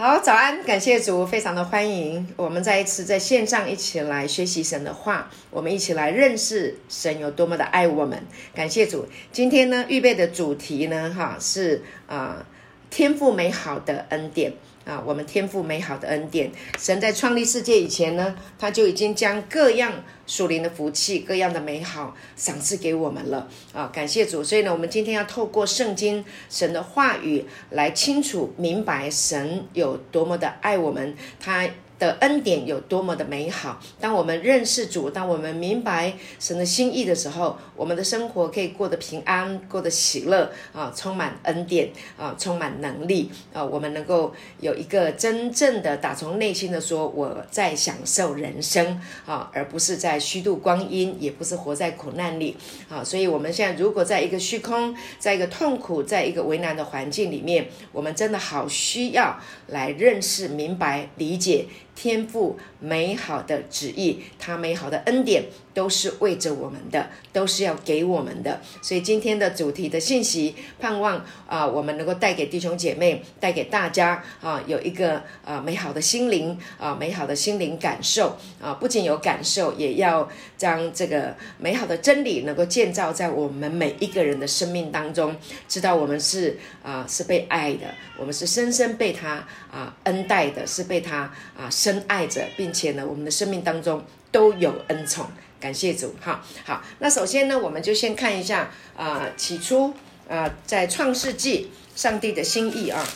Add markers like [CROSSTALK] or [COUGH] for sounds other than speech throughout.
好，早安，感谢主，非常的欢迎我们再一次在线上一起来学习神的话，我们一起来认识神有多么的爱我们。感谢主，今天呢预备的主题呢，哈是啊、天赋美好的恩典。啊，我们天赋美好的恩典，神在创立世界以前呢，他就已经将各样属灵的福气、各样的美好赏赐给我们了。啊，感谢主！所以呢，我们今天要透过圣经、神的话语来清楚明白神有多么的爱我们，他的恩典有多么的美好。当我们认识主，当我们明白神的心意的时候，我们的生活可以过得平安，过得喜乐啊，充满恩典啊，充满能力啊，我们能够有一个真正的打从内心的说，我在享受人生啊，而不是在虚度光阴，也不是活在苦难里啊。所以，我们现在如果在一个虚空，在一个痛苦，在一个为难的环境里面，我们真的好需要来认识、明白、理解。天赋美好的旨意，他美好的恩典，都是为着我们的，都是要给我们的。所以今天的主题的信息，盼望啊、我们能够带给弟兄姐妹，带给大家啊、有一个啊、美好的心灵啊、美好的心灵感受啊、不仅有感受，也要将这个美好的真理能够建造在我们每一个人的生命当中，知道我们是啊、是被爱的，我们是深深被他啊、恩待的，是被他啊、深爱着，并且呢，我们的生命当中都有恩宠。感谢主，哈好。那首先呢，我们就先看一下啊、起初啊、在创世纪上帝的心意啊。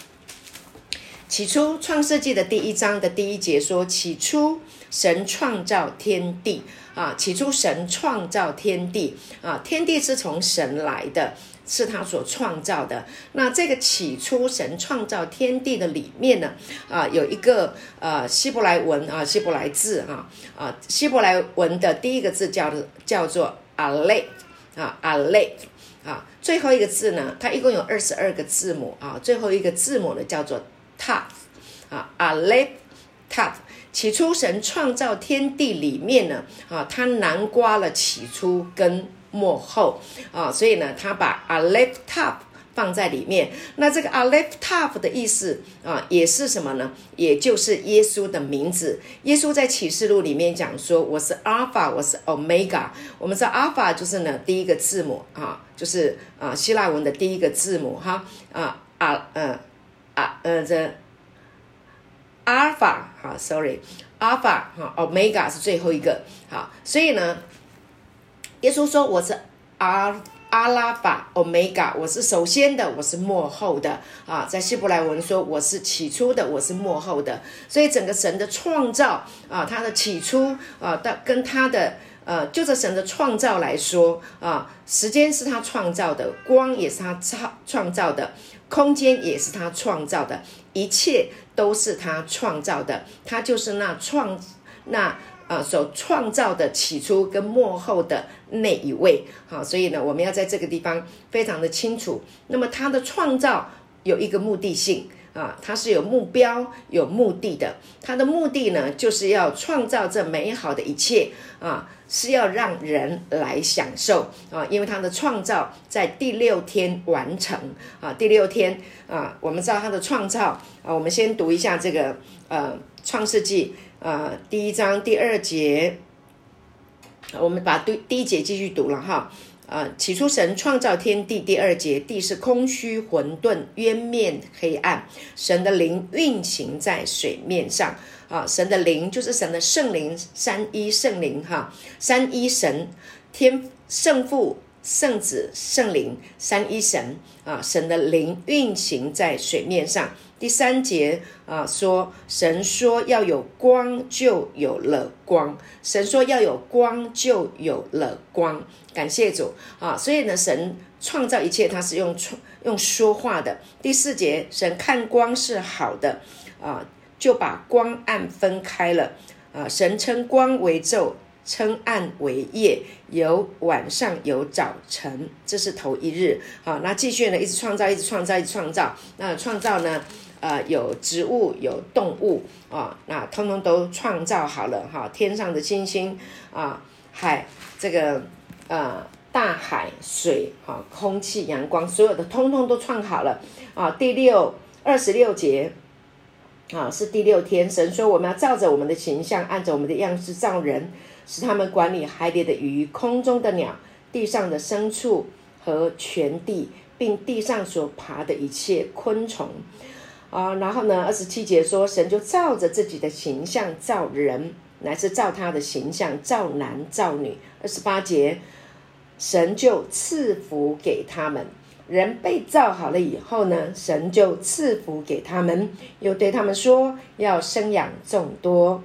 起初创世纪的第一章的第一节说：“起初神创造天地啊，起初神创造天地啊，天地是从神来的。”是他所创造的。那这个起初神创造天地的里面呢，啊，有一个呃希伯来文啊，希伯来字哈啊，希伯来文的第一个字叫叫做阿雷啊，阿雷啊，最后一个字呢，它一共有二十二个字母啊，最后一个字母呢叫做 Tav 啊，阿雷 Tav。起初神创造天地里面呢，啊，它南瓜了起初跟。幕后啊，所以呢，他把 a laptop 放在里面。那这个 a laptop 的意思啊，也是什么呢？也就是耶稣的名字。耶稣在启示录里面讲说：“我是 Alpha，我是 Omega。”我们知道 Alpha 就是呢第一个字母啊，就是啊希腊文的第一个字母哈啊啊嗯啊呃这 Alpha 哈，Sorry，Alpha 哈，Omega 是最后一个好，所以呢。耶稣说：“我是阿阿拉法欧米伽，我是首先的，我是末后的啊。”在希伯来文说：“我是起初的，我是末后的。”所以整个神的创造啊，他的起初啊，到跟他的呃，就着神的创造来说啊，时间是他创造的，光也是他创创造的，空间也是他创造的，一切都是他创造的，他就是那创那。啊，所创造的起初跟末后的那一位，好，所以呢，我们要在这个地方非常的清楚。那么，他的创造有一个目的性啊，他是有目标、有目的的。他的目的呢，就是要创造这美好的一切啊，是要让人来享受啊，因为他的创造在第六天完成啊，第六天啊，我们知道他的创造啊，我们先读一下这个呃创世纪。呃，第一章第二节，我们把第第一节继续读了哈。啊、呃，起初神创造天地，第二节，地是空虚混沌，渊面黑暗，神的灵运行在水面上。啊，神的灵就是神的圣灵，三一圣灵哈，三一神，天圣父。圣子、圣灵三一神啊，神的灵运行在水面上。第三节啊，说神说要有光，就有了光。神说要有光，就有了光。感谢主啊！所以呢，神创造一切，他是用创用说话的。第四节，神看光是好的啊，就把光暗分开了啊。神称光为昼。称暗为夜，有晚上，有早晨，这是头一日。好，那继续呢，一直创造，一直创造，一直创造。那创造呢，呃，有植物，有动物啊，那通通都创造好了哈。天上的星星啊，海这个呃，大海水哈，空气阳光，所有的通通都创好了啊。第六二十六节啊，是第六天。神说我们要照着我们的形象，按着我们的样式造人，使他们管理海里的鱼、空中的鸟、地上的牲畜和全地，并地上所爬的一切昆虫。啊，然后呢，二十七节说，神就照着自己的形象造人，乃是照他的形象造男造女。二十八节，神就赐福给他们。人被造好了以后呢，神就赐福给他们，又对他们说，要生养众多，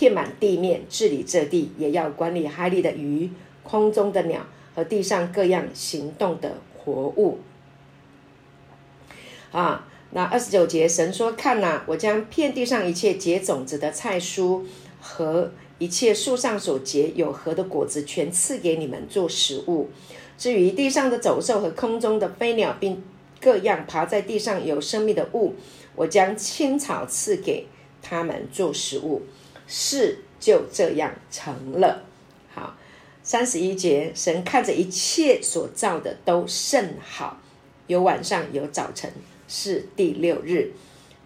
遍满地面，治理这地，也要管理海里的鱼、空中的鸟和地上各样行动的活物。啊。那二十九节，神说：“看哪，我将遍地上一切结种子的菜蔬和一切树上所结有核的果子，全赐给你们做食物。至于地上的走兽和空中的飞鸟，并各样爬在地上有生命的物，我将青草赐给他们做食物。事就这样成了。”好，三十一节，神看着一切所造的都甚好，有晚上，有早晨。是第六日，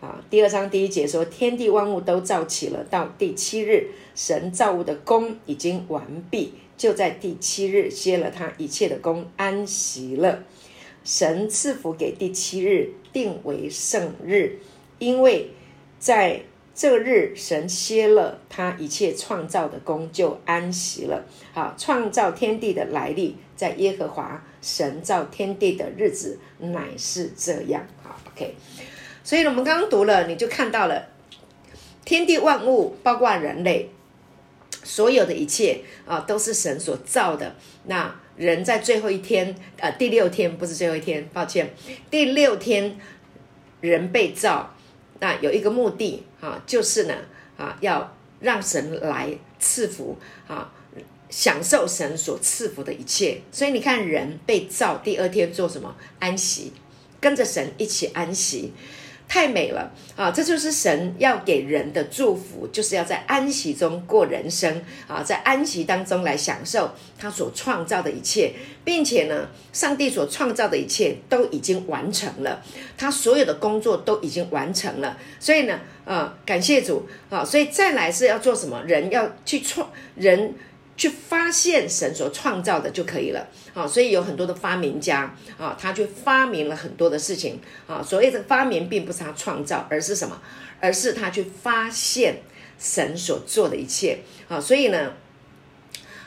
啊，第二章第一节说，天地万物都造起了，到第七日，神造物的工已经完毕，就在第七日歇了他一切的工，安息了。神赐福给第七日，定为圣日，因为在这日神歇了他一切创造的工，就安息了。好，创造天地的来历，在耶和华神造天地的日子乃是这样。好 OK，所以呢，我们刚刚读了，你就看到了天地万物，包括人类，所有的一切啊，都是神所造的。那人在最后一天，呃，第六天不是最后一天，抱歉，第六天人被造，那有一个目的啊，就是呢啊，要让神来赐福啊，享受神所赐福的一切。所以你看，人被造第二天做什么？安息。跟着神一起安息，太美了啊！这就是神要给人的祝福，就是要在安息中过人生啊，在安息当中来享受他所创造的一切，并且呢，上帝所创造的一切都已经完成了，他所有的工作都已经完成了，所以呢，啊，感谢主啊！所以再来是要做什么？人要去创人。去发现神所创造的就可以了，啊，所以有很多的发明家啊，他去发明了很多的事情啊。所谓的发明，并不是他创造，而是什么？而是他去发现神所做的一切啊。所以呢，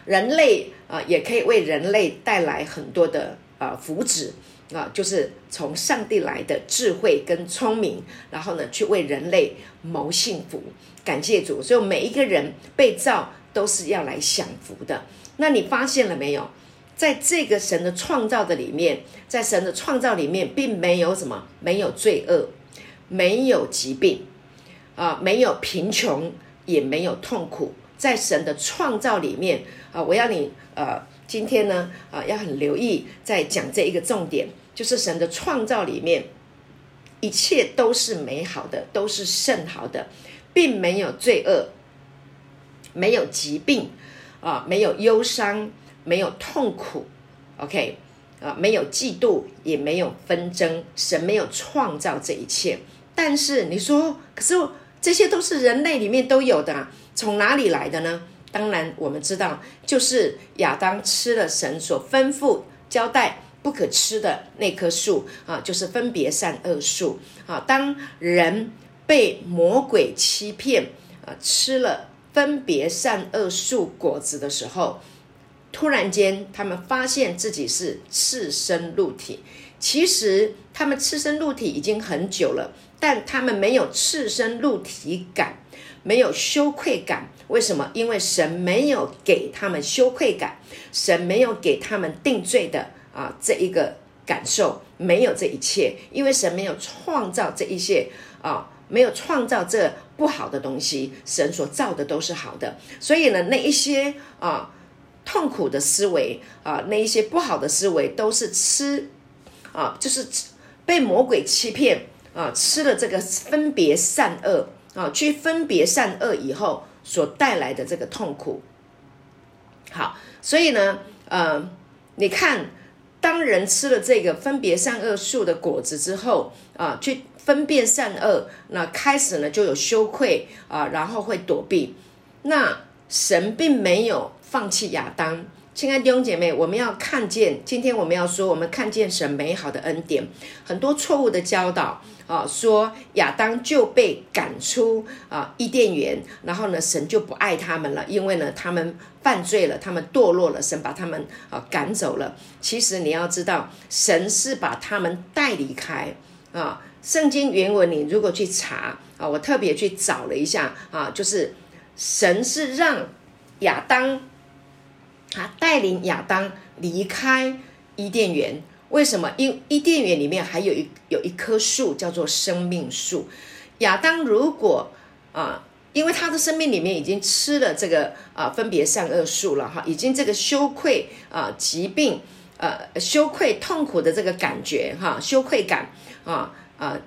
人类啊，也可以为人类带来很多的啊福祉啊，就是从上帝来的智慧跟聪明，然后呢，去为人类谋幸福。感谢主，所以每一个人被造。都是要来享福的。那你发现了没有？在这个神的创造的里面，在神的创造里面，并没有什么，没有罪恶，没有疾病，啊，没有贫穷，也没有痛苦。在神的创造里面，啊，我要你，呃，今天呢，啊，要很留意，在讲这一个重点，就是神的创造里面，一切都是美好的，都是甚好的，并没有罪恶。没有疾病，啊，没有忧伤，没有痛苦，OK，啊，没有嫉妒，也没有纷争，神没有创造这一切。但是你说，可是这些都是人类里面都有的啊，从哪里来的呢？当然，我们知道，就是亚当吃了神所吩咐交代不可吃的那棵树啊，就是分别善恶树啊。当人被魔鬼欺骗啊，吃了。分别善恶树果子的时候，突然间，他们发现自己是赤身露体。其实他们赤身露体已经很久了，但他们没有赤身露体感，没有羞愧感。为什么？因为神没有给他们羞愧感，神没有给他们定罪的啊这一个感受，没有这一切，因为神没有创造这一切啊。没有创造这不好的东西，神所造的都是好的。所以呢，那一些啊痛苦的思维啊，那一些不好的思维，都是吃啊，就是被魔鬼欺骗啊，吃了这个分别善恶啊，去分别善恶以后所带来的这个痛苦。好，所以呢，呃，你看，当人吃了这个分别善恶树的果子之后啊，去。分辨善恶，那开始呢就有羞愧啊，然后会躲避。那神并没有放弃亚当。亲爱的弟兄姐妹，我们要看见，今天我们要说，我们看见神美好的恩典，很多错误的教导啊，说亚当就被赶出啊伊甸园，然后呢，神就不爱他们了，因为呢，他们犯罪了，他们堕落了，神把他们啊赶走了。其实你要知道，神是把他们带离开啊。圣经原文你如果去查啊，我特别去找了一下啊，就是神是让亚当。他带领亚当离开伊甸园，为什么？因伊甸园里面还有一有一棵树叫做生命树。亚当如果啊，因为他的生命里面已经吃了这个啊分别善恶树了哈，已经这个羞愧啊疾病呃羞愧痛苦的这个感觉哈，羞愧感啊啊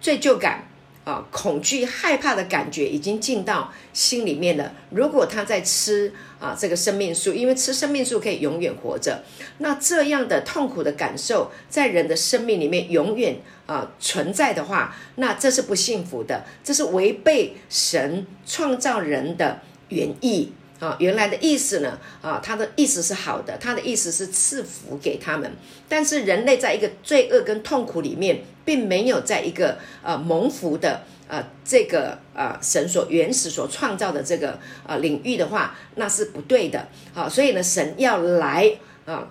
罪疚感。啊，恐惧、害怕的感觉已经进到心里面了。如果他在吃啊这个生命树，因为吃生命树可以永远活着，那这样的痛苦的感受在人的生命里面永远啊存在的话，那这是不幸福的，这是违背神创造人的原意啊。原来的意思呢啊，他的意思是好的，他的意思是赐福给他们，但是人类在一个罪恶跟痛苦里面。并没有在一个呃蒙福的呃这个呃神所原始所创造的这个呃领域的话，那是不对的。好，所以呢，神要来啊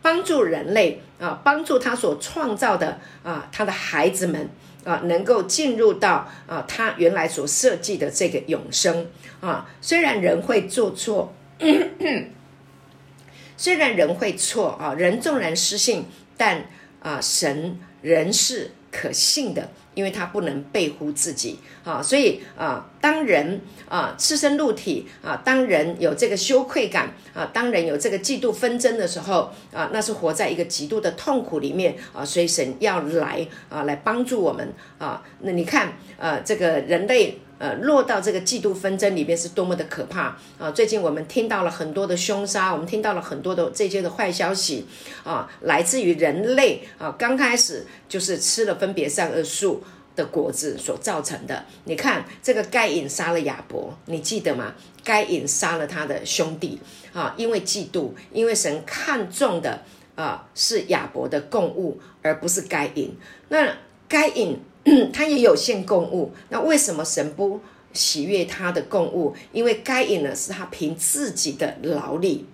帮助人类啊，帮助他所创造的啊他的孩子们啊，能够进入到啊他原来所设计的这个永生啊。虽然人会做错，[COUGHS] 虽然人会错啊，人纵然失信，但啊神。人是可信的，因为他不能背乎自己啊，所以啊，当人啊赤身露体啊，当人有这个羞愧感啊，当人有这个嫉妒纷争的时候啊，那是活在一个极度的痛苦里面啊，所以神要来啊，来帮助我们啊。那你看，呃，这个人类。呃，落到这个嫉妒纷争里边是多么的可怕啊！最近我们听到了很多的凶杀，我们听到了很多的这些的坏消息啊，来自于人类啊，刚开始就是吃了分别善恶树的果子所造成的。你看，这个该隐杀了亚伯，你记得吗？该隐杀了他的兄弟啊，因为嫉妒，因为神看重的啊是亚伯的供物，而不是该隐。那该隐。[CLEARS THROAT] 他也有限供物，那为什么神不喜悦他的供物？因为该隐呢是他凭自己的劳力，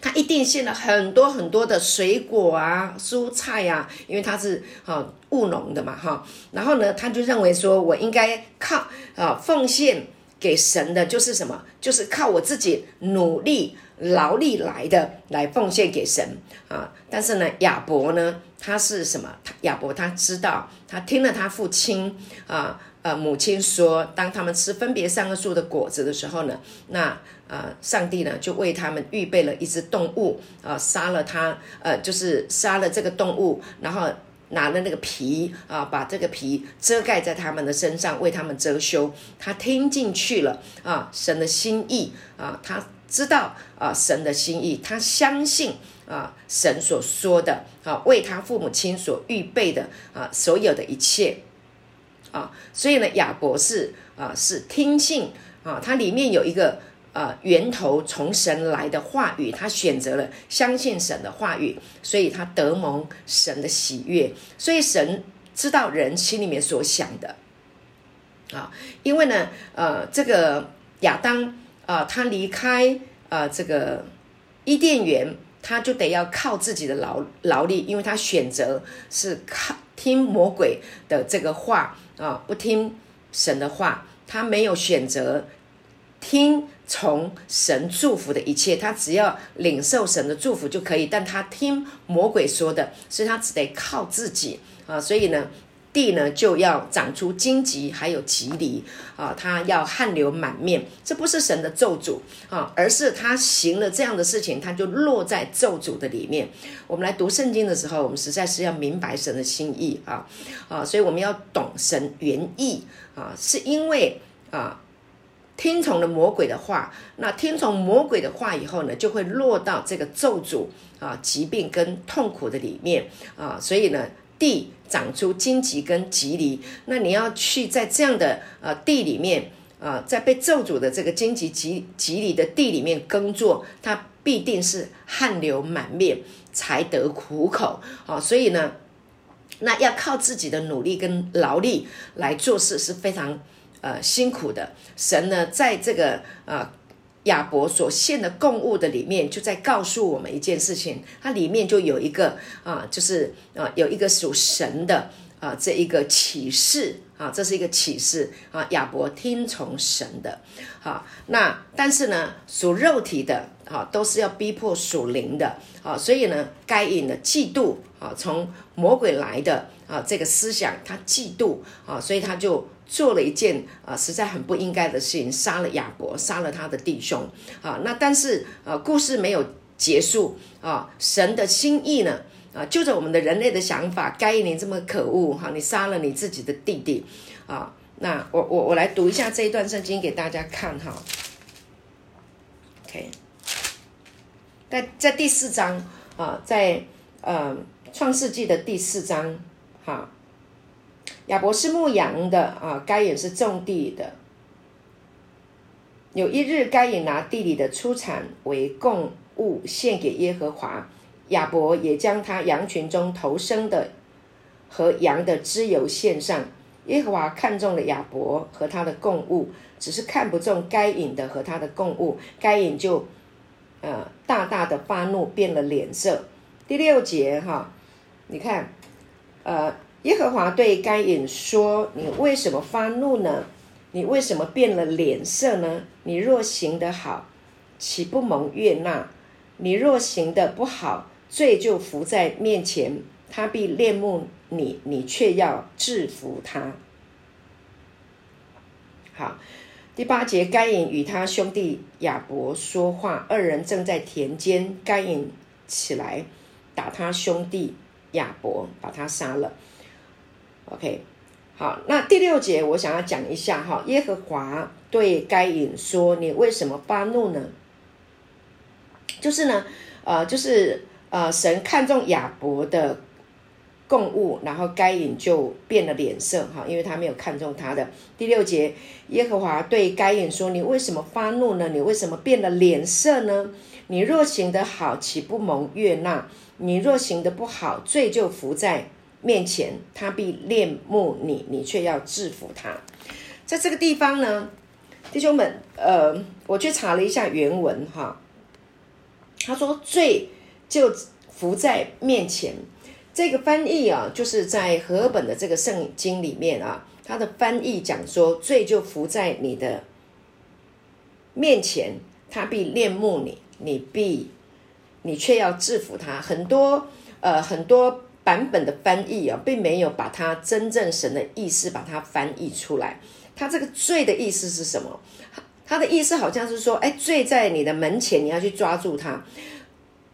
他一定献了很多很多的水果啊、蔬菜啊，因为他是啊务农的嘛哈。然后呢，他就认为说我应该靠啊奉献给神的，就是什么？就是靠我自己努力劳力来的，来奉献给神啊。但是呢，亚伯呢？他是什么？他亚伯他知道，他听了他父亲啊呃母亲说，当他们吃分别善恶树的果子的时候呢，那呃上帝呢就为他们预备了一只动物啊，杀了他呃就是杀了这个动物，然后拿了那个皮啊，把这个皮遮盖在他们的身上，为他们遮羞。他听进去了啊，神的心意啊，他知道啊神的心意，他相信。啊，神所说的啊，为他父母亲所预备的啊，所有的一切啊，所以呢，亚伯是啊，是听信啊，他里面有一个啊源头从神来的话语，他选择了相信神的话语，所以他得蒙神的喜悦。所以神知道人心里面所想的啊，因为呢，呃，这个亚当啊，他离开啊，这个伊甸园。他就得要靠自己的劳劳力，因为他选择是靠听魔鬼的这个话啊，不听神的话，他没有选择听从神祝福的一切，他只要领受神的祝福就可以，但他听魔鬼说的，所以他只得靠自己啊，所以呢。地呢就要长出荆棘，还有蒺藜啊，他要汗流满面，这不是神的咒诅啊，而是他行了这样的事情，他就落在咒诅的里面。我们来读圣经的时候，我们实在是要明白神的心意啊啊，所以我们要懂神原意啊，是因为啊听从了魔鬼的话，那听从魔鬼的话以后呢，就会落到这个咒诅啊疾病跟痛苦的里面啊，所以呢。地长出荆棘跟棘藜，那你要去在这样的呃地里面啊、呃，在被咒诅的这个荆棘棘棘藜的地里面耕作，它必定是汗流满面才得苦口啊、所以呢，那要靠自己的努力跟劳力来做事是非常呃辛苦的。神呢，在这个呃。亚伯所献的供物的里面，就在告诉我们一件事情，它里面就有一个啊，就是啊，有一个属神的啊，这一个启示啊，这是一个启示啊。亚伯听从神的，啊，那但是呢，属肉体的啊，都是要逼迫属灵的啊，所以呢，该隐的嫉妒啊，从魔鬼来的啊，这个思想他嫉妒啊，所以他就。做了一件啊、实在很不应该的事情，杀了亚伯，杀了他的弟兄啊。那但是啊，故事没有结束啊。神的心意呢啊，就着我们的人类的想法，该隐你这么可恶哈、你杀了你自己的弟弟啊。那我我我来读一下这一段圣经给大家看哈。OK，在在第四章啊，在呃创世纪的第四章哈。啊亚伯是牧羊的啊，该隐是种地的。有一日，该隐拿地里的出产为供物献给耶和华，亚伯也将他羊群中头生的和羊的脂油献上。耶和华看中了亚伯和他的供物，只是看不中该隐的和他的供物，该隐就呃大大的发怒，变了脸色。第六节哈，你看呃。耶和华对该隐说：“你为什么发怒呢？你为什么变了脸色呢？你若行得好，岂不蒙悦纳？你若行得不好，罪就伏在面前，他必恋慕你，你却要制服他。”好，第八节，该隐与他兄弟亚伯说话，二人正在田间，该隐起来打他兄弟亚伯，把他杀了。OK，好，那第六节我想要讲一下哈，耶和华对该隐说：“你为什么发怒呢？”就是呢，呃，就是呃，神看中亚伯的供物，然后该隐就变了脸色哈，因为他没有看中他的。第六节，耶和华对该隐说：“你为什么发怒呢？你为什么变了脸色呢？你若行得好，岂不蒙悦纳？你若行得不好，罪就伏在。”面前，他必恋慕你，你却要制服他。在这个地方呢，弟兄们，呃，我去查了一下原文哈。他说罪就伏在面前，这个翻译啊，就是在和本的这个圣经里面啊，他的翻译讲说罪就伏在你的面前，他必恋慕你，你必你却要制服他。很多呃，很多。版本的翻译啊，并没有把它真正神的意思把它翻译出来。它这个罪的意思是什么？它的意思好像是说，哎，罪在你的门前，你要去抓住它。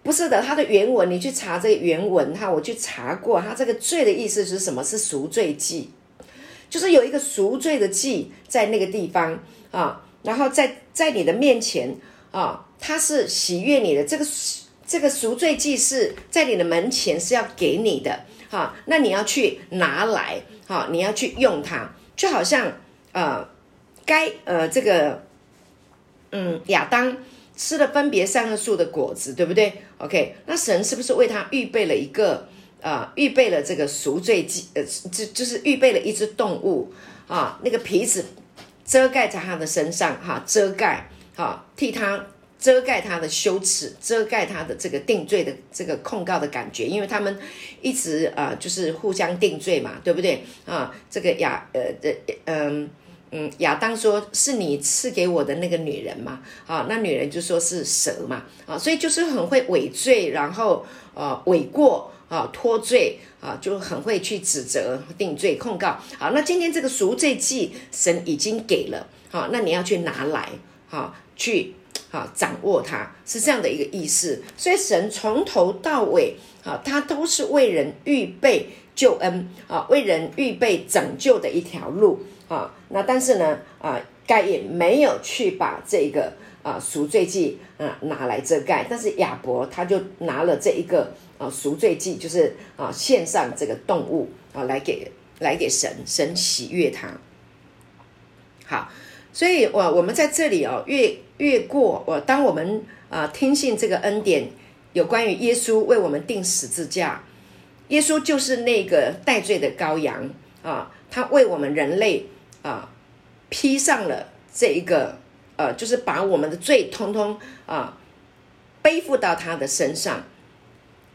不是的，它的原文你去查这个原文，哈，我去查过，它这个罪的意思是什么？是赎罪祭，就是有一个赎罪的祭在那个地方啊，然后在在你的面前啊，它是喜悦你的这个。这个赎罪祭是在你的门前是要给你的，哈，那你要去拿来，哈，你要去用它，就好像呃，该呃这个，嗯，亚当吃了分别善恶树的果子，对不对？OK，那神是不是为他预备了一个呃，预备了这个赎罪祭，呃，就就是预备了一只动物啊，那个皮子遮盖在他的身上，哈，遮盖，哈，替他。遮盖他的羞耻，遮盖他的这个定罪的这个控告的感觉，因为他们一直啊、就是互相定罪嘛，对不对啊？这个亚呃的嗯嗯亚当说是你赐给我的那个女人嘛，啊，那女人就说是蛇嘛，啊，所以就是很会伪罪，然后呃伪过啊脱罪啊，就很会去指责、定罪、控告。好，那今天这个赎罪祭神已经给了，好，那你要去拿来，好去。好，掌握它是这样的一个意思，所以神从头到尾，啊，他都是为人预备救恩，啊，为人预备拯救的一条路，啊，那但是呢，啊，盖也没有去把这个，啊赎罪祭啊拿来遮盖，但是亚伯他就拿了这一个啊赎罪祭，就是啊献上这个动物啊来给来给神，神喜悦他。好，所以我我们在这里哦，越越过我，当我们啊听信这个恩典，有关于耶稣为我们钉十字架，耶稣就是那个代罪的羔羊啊，他为我们人类啊披上了这一个。呃，就是把我们的罪通通啊背负到他的身上，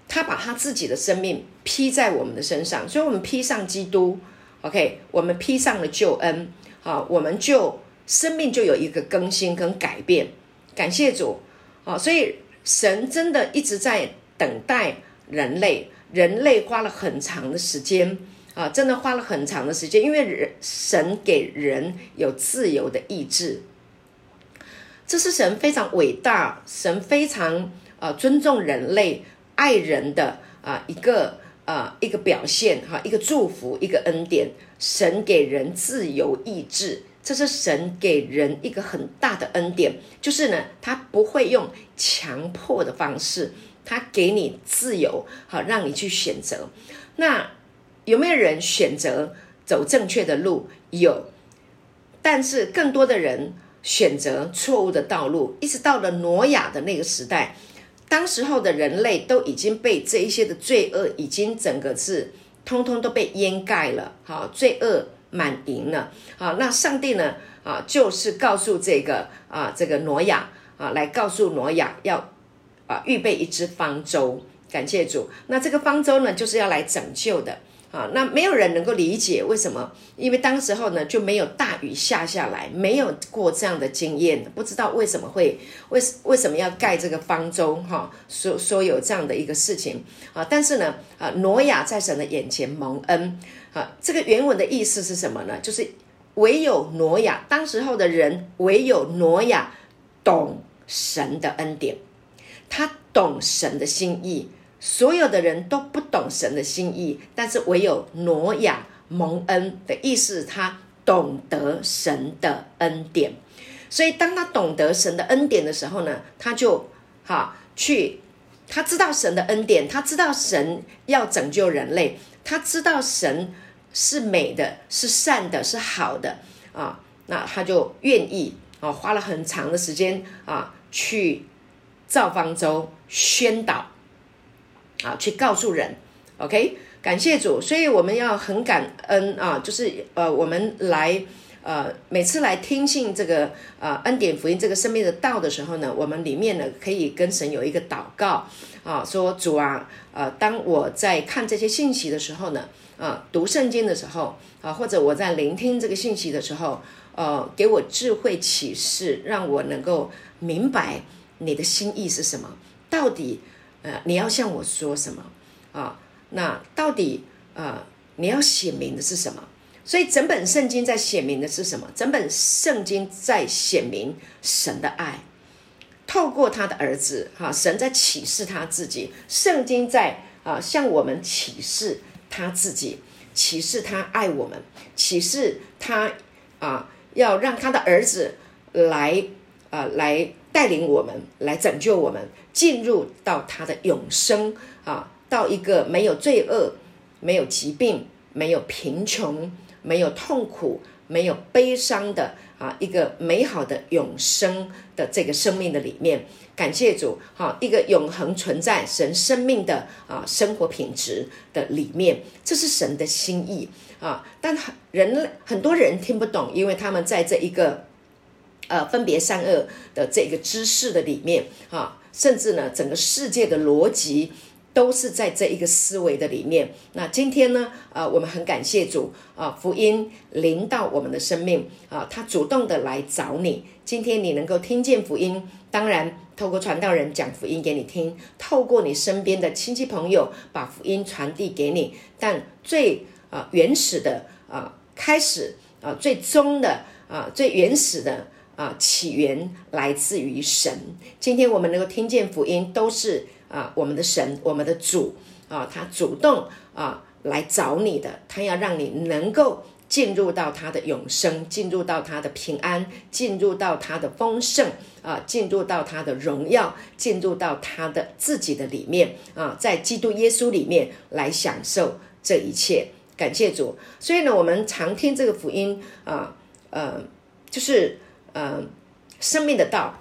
他把他自己的生命披在我们的身上，所以，我们披上基督，OK，我们披上了救恩，啊，我们就生命就有一个更新跟改变，感谢主，啊，所以神真的一直在等待人类，人类花了很长的时间，啊，真的花了很长的时间，因为人神给人有自由的意志。这是神非常伟大，神非常呃尊重人类、爱人的啊、呃、一个啊、呃、一个表现哈，一个祝福，一个恩典。神给人自由意志，这是神给人一个很大的恩典，就是呢，他不会用强迫的方式，他给你自由，好让你去选择。那有没有人选择走正确的路？有，但是更多的人。选择错误的道路，一直到了挪亚的那个时代，当时候的人类都已经被这一些的罪恶已经整个是通通都被掩盖了，好，罪恶满盈了，好，那上帝呢，啊，就是告诉这个啊，这个挪亚啊，来告诉挪亚要啊预备一只方舟，感谢主，那这个方舟呢，就是要来拯救的。啊，那没有人能够理解为什么？因为当时候呢，就没有大雨下下来，没有过这样的经验，不知道为什么会为为什么要盖这个方舟哈？说说有这样的一个事情啊，但是呢，啊，挪亚在神的眼前蒙恩啊，这个原文的意思是什么呢？就是唯有挪亚，当时候的人唯有挪亚懂神的恩典，他懂神的心意。所有的人都不懂神的心意，但是唯有挪亚蒙恩的意思，他懂得神的恩典。所以当他懂得神的恩典的时候呢，他就哈去，他知道神的恩典，他知道神要拯救人类，他知道神是美的，是善的，是好的啊，那他就愿意啊，花了很长的时间啊，去造方舟，宣导。啊，去告诉人，OK，感谢主，所以我们要很感恩啊，就是呃，我们来呃，每次来听信这个呃恩典福音这个生命的道的时候呢，我们里面呢可以跟神有一个祷告啊，说主啊，呃，当我在看这些信息的时候呢，啊，读圣经的时候啊，或者我在聆听这个信息的时候，呃，给我智慧启示，让我能够明白你的心意是什么，到底。呃，你要向我说什么啊？那到底呃，你要显明的是什么？所以整本圣经在显明的是什么？整本圣经在显明神的爱，透过他的儿子哈、神在启示他自己，圣经在啊向我们启示他自己，启示他爱我们，启示他啊要让他的儿子来啊来带领我们，来拯救我们。进入到他的永生啊，到一个没有罪恶、没有疾病、没有贫穷、没有痛苦、没有悲伤的啊一个美好的永生的这个生命的里面，感谢主，哈，一个永恒存在神生命的啊生活品质的里面，这是神的心意啊，但很人很多人听不懂，因为他们在这一个呃分别善恶的这个知识的里面啊。甚至呢，整个世界的逻辑都是在这一个思维的里面。那今天呢，呃，我们很感谢主啊、福音临到我们的生命啊、他主动的来找你。今天你能够听见福音，当然透过传道人讲福音给你听，透过你身边的亲戚朋友把福音传递给你。但最啊、原始的啊、开始啊、最终的啊、最原始的。啊，起源来自于神。今天我们能够听见福音，都是啊，我们的神，我们的主啊，他主动啊来找你的，他要让你能够进入到他的永生，进入到他的平安，进入到他的丰盛啊，进入到他的荣耀，进入到他的自己的里面啊，在基督耶稣里面来享受这一切。感谢主。所以呢，我们常听这个福音啊，呃，就是呃，生命的道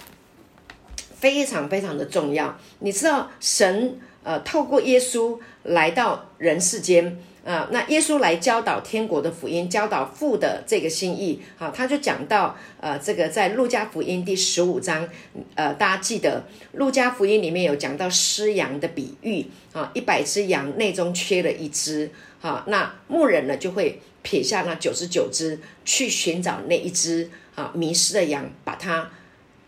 非常非常的重要。你知道，神呃，透过耶稣来到人世间。啊，那耶稣来教导天国的福音，教导父的这个心意，好、啊，他就讲到，呃，这个在路加福音第十五章，呃，大家记得路加福音里面有讲到失羊的比喻，啊，一百只羊内中缺了一只，啊，那牧人呢就会撇下那九十九只去寻找那一只啊迷失的羊，把它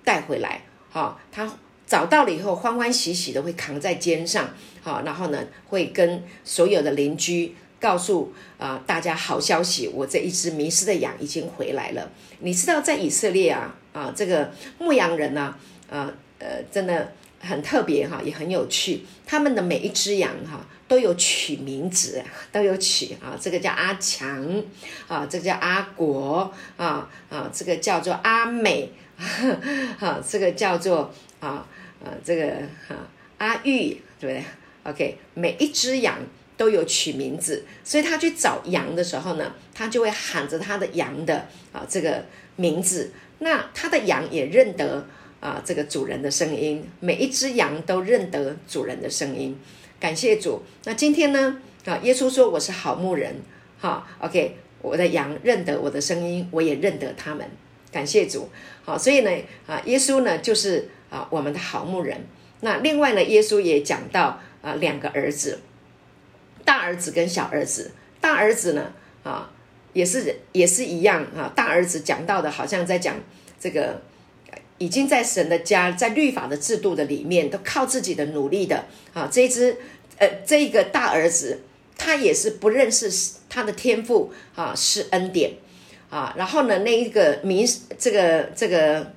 带回来，好、啊，他找到了以后欢欢喜喜的会扛在肩上，好、然后呢会跟所有的邻居。告诉啊、大家好消息，我这一只迷失的羊已经回来了。你知道在以色列啊啊这个牧羊人呢啊呃真的很特别哈，也很有趣。他们的每一只羊哈都有取名字，都有取啊，这个叫阿强啊，这个叫阿国啊啊，这个叫做阿美哈，[LAUGHS] 这个叫做啊呃这个哈阿玉对不对？OK，每一只羊。都有取名字，所以他去找羊的时候呢，他就会喊着他的羊的啊这个名字，那他的羊也认得啊这个主人的声音，每一只羊都认得主人的声音。感谢主。那今天呢啊，耶稣说我是好牧人，哈，OK，我的羊认得我的声音，我也认得他们。感谢主。好，所以呢啊，耶稣呢就是啊我们的好牧人。那另外呢，耶稣也讲到啊两个儿子。大儿子跟小儿子，大儿子呢，啊，也是也是一样啊。大儿子讲到的，好像在讲这个，已经在神的家，在律法的制度的里面，都靠自己的努力的啊。这一只，呃，这个大儿子，他也是不认识他的天赋啊，是恩典啊。然后呢，那一个名，这个这个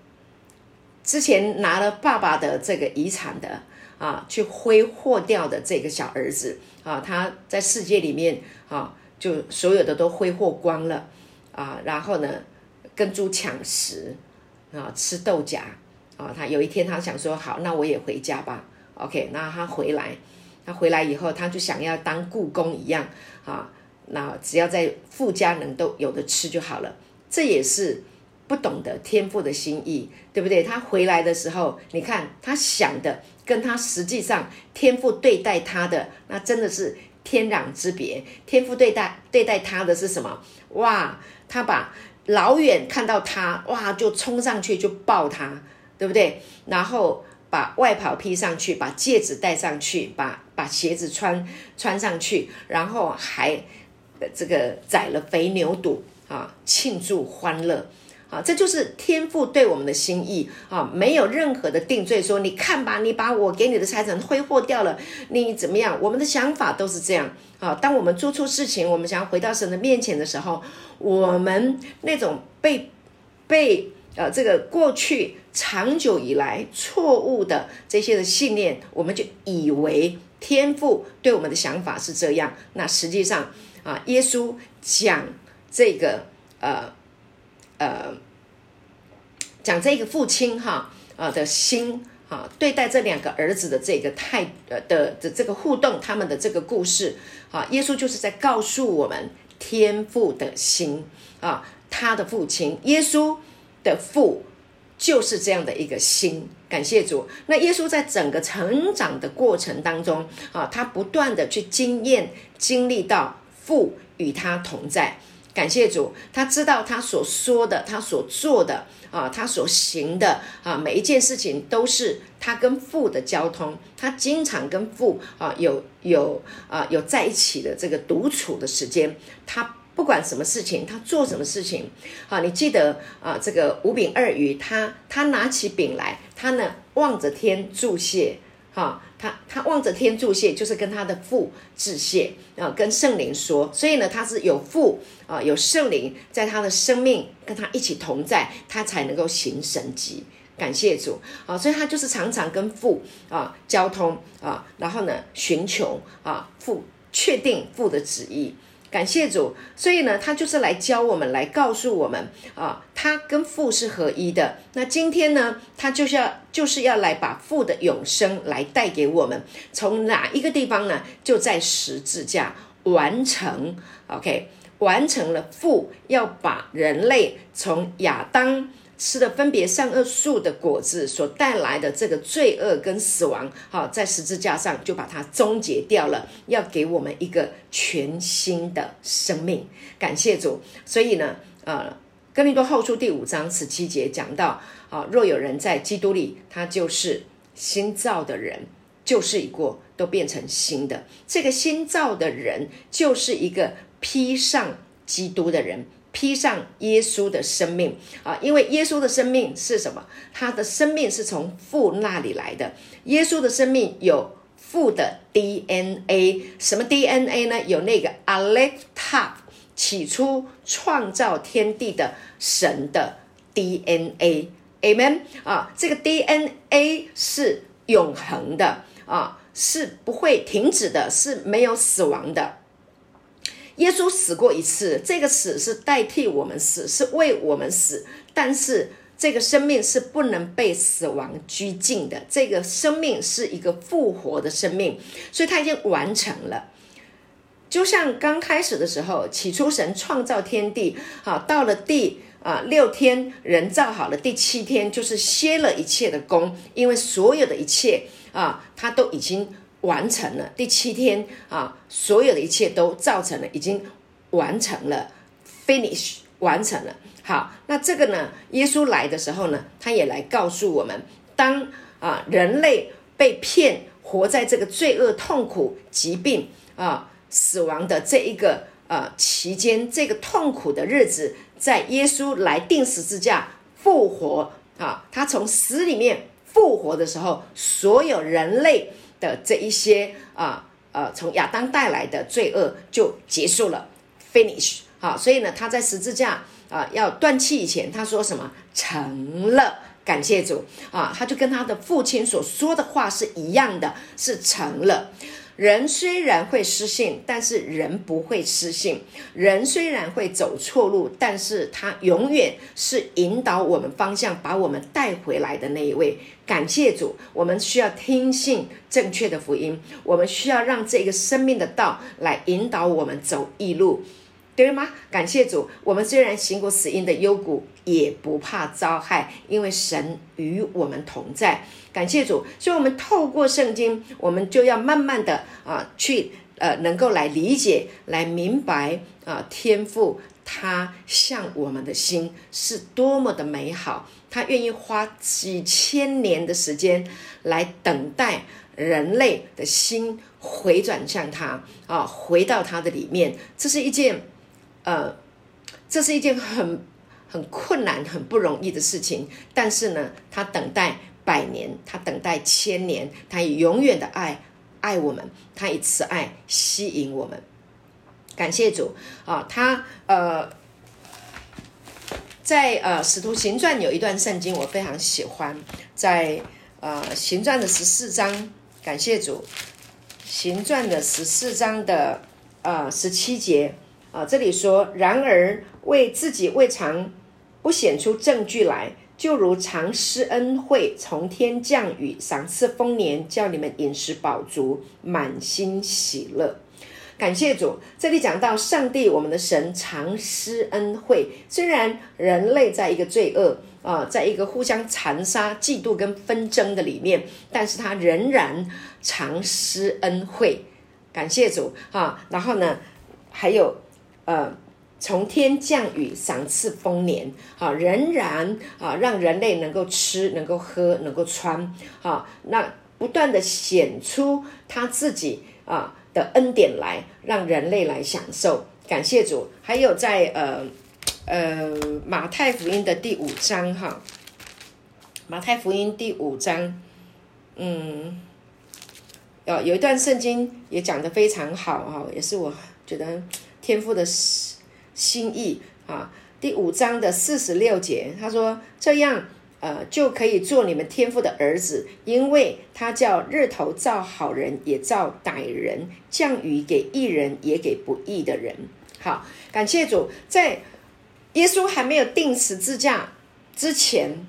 之前拿了爸爸的这个遗产的啊，去挥霍掉的这个小儿子。啊，他在世界里面啊，就所有的都挥霍光了啊，然后呢，跟猪抢食啊，吃豆荚啊。他有一天他想说，好，那我也回家吧。OK，那他回来，他回来以后，他就想要当雇工一样啊，那只要在富家能都有的吃就好了。这也是不懂得天父的心意，对不对？他回来的时候，你看他想的。跟他实际上天父对待他的那真的是天壤之别。天父对待对待他的是什么？哇，他把老远看到他，哇，就冲上去就抱他，对不对？然后把外袍披上去，把戒指戴上去，把把鞋子穿穿上去，然后还这个宰了肥牛肚啊，庆祝欢乐。啊，这就是天父对我们的心意啊！没有任何的定罪，说你看吧，你把我给你的财产挥霍掉了，你怎么样？我们的想法都是这样啊。当我们做错事情，我们想要回到神的面前的时候，我们那种被被呃这个过去长久以来错误的这些的信念，我们就以为天父对我们的想法是这样。那实际上啊，耶稣讲这个呃。呃，讲这个父亲哈啊的心啊，对待这两个儿子的这个态呃的的这个互动，他们的这个故事啊，耶稣就是在告诉我们天父的心啊，他的父亲耶稣的父就是这样的一个心。感谢主。那耶稣在整个成长的过程当中啊，他不断的去经验经历到父与他同在。感谢主，他知道他所说的，他所做的啊，他所行的啊，每一件事情都是他跟父的交通。他经常跟父啊有有啊有在一起的这个独处的时间。他不管什么事情，他做什么事情好，你记得啊，这个五饼二鱼，他他拿起饼来，他呢望着天祝谢。哈，他他望着天祝谢，就是跟他的父致谢啊，跟圣灵说。所以呢，他是有父啊，有圣灵在他的生命跟他一起同在，他才能够行神迹。感谢主啊，所以他就是常常跟父啊交通啊，然后呢寻求啊父，确定父的旨意感谢主，所以呢，他就是来教我们，来告诉我们啊，他跟父是合一的。那今天呢，他就是要就是要来把父的永生来带给我们。从哪一个地方呢？就在十字架完成。OK，完成了父要把人类从亚当。吃了分别善恶树的果子所带来的这个罪恶跟死亡，好，在十字架上就把它终结掉了，要给我们一个全新的生命。感谢主。所以呢，呃，哥林多后书第五章十七节讲到，啊，若有人在基督里，他就是新造的人，旧事已过，都变成新的。这个新造的人，就是一个披上基督的人。披上耶稣的生命啊，因为耶稣的生命是什么？他的生命是从父那里来的。耶稣的生命有父的 DNA，什么 DNA 呢？有那个 Aleph Tav，起初创造天地的神的 DNA，Amen 啊，这个 DNA 是永恒的啊，是不会停止的，是没有死亡的。耶稣死过一次，这个死是代替我们死，是为我们死。但是这个生命是不能被死亡拘禁的，这个生命是一个复活的生命，所以他已经完成了。就像刚开始的时候，起初神创造天地，好，到了第啊六天，人造好了，第七天就是歇了一切的工，因为所有的一切啊，它都已经。完成了第七天啊，所有的一切都造成了，已经完成了，finish 完成了。好，那这个呢，耶稣来的时候呢，他也来告诉我们，当啊人类被骗，活在这个罪恶、痛苦、疾病啊、死亡的这一个呃期间，这个痛苦的日子，在耶稣来钉十字架复活啊，他从死里面复活的时候，所有人类。的这一些啊呃，从亚当带来的罪恶就结束了，finish 好，所以呢，他在十字架啊要断气以前，他说什么？成了，感谢主啊，他就跟他的父亲所说的话是一样的，是成了。人虽然会失信，但是人不会失信。人虽然会走错路，但是他永远是引导我们方向，把我们带回来的那一位。感谢主，我们需要听信正确的福音，我们需要让这个生命的道来引导我们走义路。对吗？感谢主，我们虽然行过死荫的幽谷，也不怕遭害，因为神与我们同在。感谢主，所以，我们透过圣经，我们就要慢慢的啊，去呃，能够来理解、来明白啊，天父他向我们的心是多么的美好，他愿意花几千年的时间来等待人类的心回转向他啊，回到他的里面，这是一件。呃，这是一件很很困难、很不容易的事情。但是呢，他等待百年，他等待千年，他以永远的爱爱我们，他以慈爱吸引我们。感谢主啊！他呃，在呃《使徒行传》有一段圣经我非常喜欢，在呃《行传》的十四章，感谢主，《行传》的十四章的呃十七节。啊，这里说，然而为自己未尝不显出证据来，就如常施恩惠，从天降雨，赏赐丰年，叫你们饮食饱足，满心喜乐。感谢主，这里讲到上帝，我们的神常施恩惠。虽然人类在一个罪恶啊，在一个互相残杀、嫉妒跟纷争的里面，但是他仍然常施恩惠。感谢主啊，然后呢，还有。呃，从天降雨，赏赐丰年，啊，仍然啊，让人类能够吃，能够喝，能够穿，啊，那不断的显出他自己啊的恩典来，让人类来享受。感谢主。还有在呃呃马太福音的第五章哈，马太福音第五章，嗯，有有一段圣经也讲得非常好哈，也是我觉得。天父的心意啊，第五章的四十六节，他说：“这样，呃，就可以做你们天父的儿子，因为他叫日头照好人也照歹人，降雨给义人也给不义的人。好，感谢主，在耶稣还没有钉十字架之前，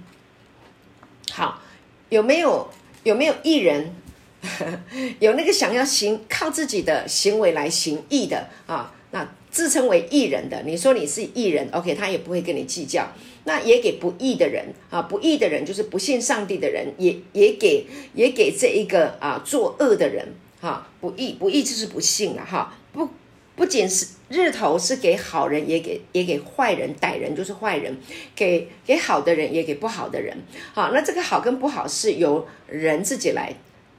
好，有没有有没有义人？[LAUGHS] 有那个想要行靠自己的行为来行义的啊？那自称为义人的，你说你是义人，OK，他也不会跟你计较。那也给不义的人啊，不义的人就是不信上帝的人，也也给也给这一个啊作恶的人哈，不义不义就是不信了哈，不不仅是日头是给好人，也给也给坏人，歹人就是坏人，给给好的人也给不好的人，好，那这个好跟不好是由人自己来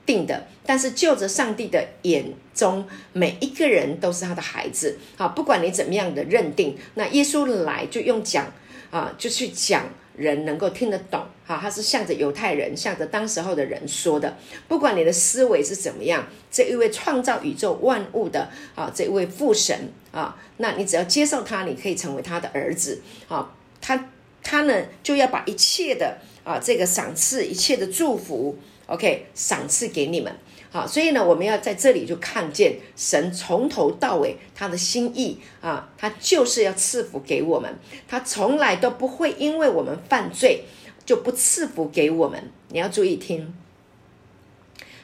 定的，但是就着上帝的眼中，每一个人都是他的孩子，好，不管你怎么样的认定，那耶稣来就用讲。啊，就去讲人能够听得懂，哈，他是向着犹太人，向着当时候的人说的。不管你的思维是怎么样，这一位创造宇宙万物的啊，这一位父神啊，那你只要接受他，你可以成为他的儿子啊。他他呢，就要把一切的啊，这个赏赐，一切的祝福，OK，赏赐给你们。好，所以呢，我们要在这里就看见神从头到尾他的心意啊，他就是要赐福给我们，他从来都不会因为我们犯罪就不赐福给我们。你要注意听，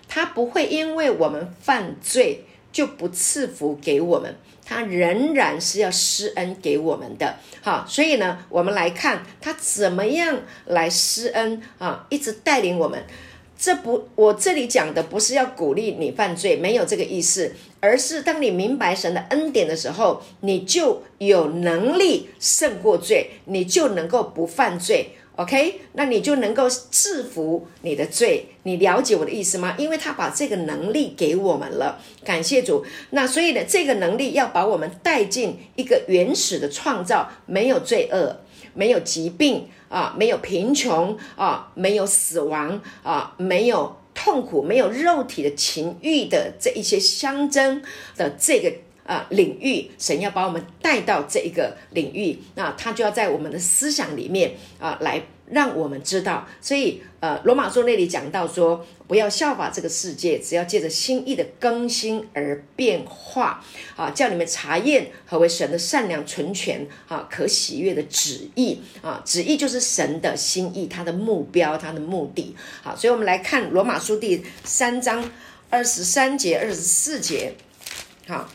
他不会因为我们犯罪就不赐福给我们，他仍然是要施恩给我们的。好，所以呢，我们来看他怎么样来施恩啊，一直带领我们。这不，我这里讲的不是要鼓励你犯罪，没有这个意思，而是当你明白神的恩典的时候，你就有能力胜过罪，你就能够不犯罪。OK，那你就能够制服你的罪。你了解我的意思吗？因为他把这个能力给我们了，感谢主。那所以呢，这个能力要把我们带进一个原始的创造，没有罪恶，没有疾病。啊，没有贫穷啊，没有死亡啊，没有痛苦，没有肉体的情欲的这一些相争的这个啊领域，神要把我们带到这一个领域，那他就要在我们的思想里面啊来。让我们知道，所以呃，罗马书那里讲到说，不要效法这个世界，只要借着心意的更新而变化啊，叫你们查验何为神的善良、纯全啊、可喜悦的旨意啊。旨意就是神的心意，他的目标，他的目的。好，所以我们来看罗马书第三章二十三节、二十四节。好。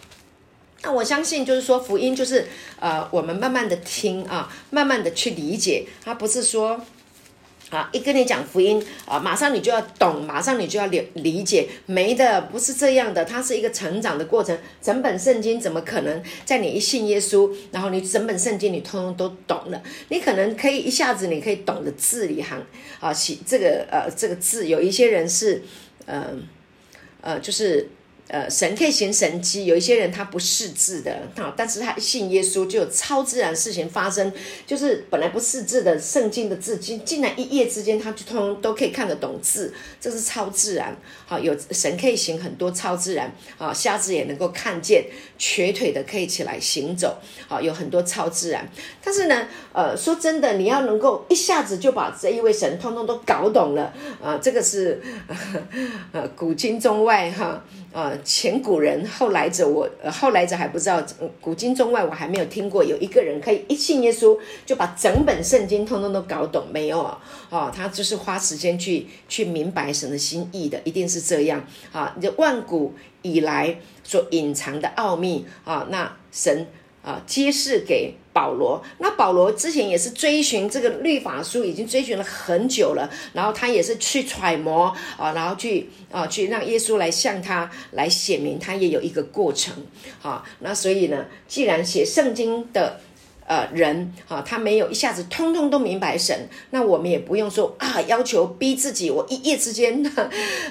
那我相信，就是说福音就是，呃，我们慢慢的听啊，慢慢的去理解，他不是说，啊，一跟你讲福音啊，马上你就要懂，马上你就要理理解，没的，不是这样的，它是一个成长的过程。整本圣经怎么可能在你一信耶稣，然后你整本圣经你通通都懂了？你可能可以一下子你可以懂得字里行啊，写这个呃这个字，有一些人是，呃呃就是。呃，神可以行神迹，有一些人他不识字的啊，但是他信耶稣，就有超自然事情发生，就是本来不识字的圣经的字，竟竟然一夜之间他就通都可以看得懂字，这是超自然。好，有神可以行很多超自然啊，瞎子也能够看见，瘸腿的可以起来行走，好，有很多超自然。但是呢，呃，说真的，你要能够一下子就把这一位神通通都搞懂了啊，这个是呃古今中外哈。啊，前古人后来者我，呃后来者还不知道，古今中外我还没有听过有一个人可以一信耶稣就把整本圣经通通都搞懂，没有啊？哦，他就是花时间去去明白神的心意的，一定是这样啊！你的万古以来所隐藏的奥秘啊，那神。啊，揭示给保罗。那保罗之前也是追寻这个律法书，已经追寻了很久了。然后他也是去揣摩啊，然后去啊，去让耶稣来向他来显明，他也有一个过程。好，啊，那所以呢，既然写圣经的。呃，人啊，他没有一下子通通都明白神，那我们也不用说啊，要求逼自己，我一夜之间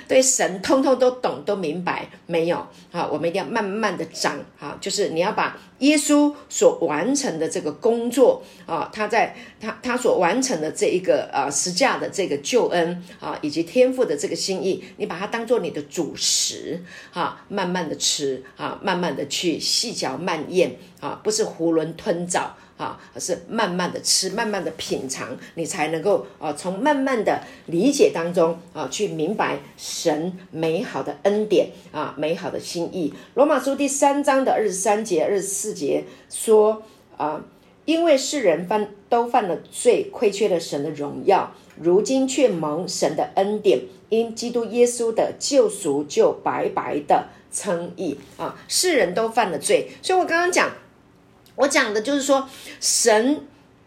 对神通通都懂都明白，没有啊，我们一定要慢慢的长啊，就是你要把耶稣所完成的这个工作啊，他在他他所完成的这一个呃十架的这个救恩啊，以及天父的这个心意，你把它当做你的主食啊，慢慢的吃啊，慢慢的去细嚼慢咽啊，不是囫囵吞枣。啊，而是慢慢的吃，慢慢的品尝，你才能够啊，从慢慢的理解当中啊，去明白神美好的恩典啊，美好的心意。罗马书第三章的二十三节、二十四节说啊，因为世人犯都犯了罪，亏缺了神的荣耀，如今却蒙神的恩典，因基督耶稣的救赎，就白白的。称义啊，世人都犯了罪，所以我刚刚讲，我讲的就是说，神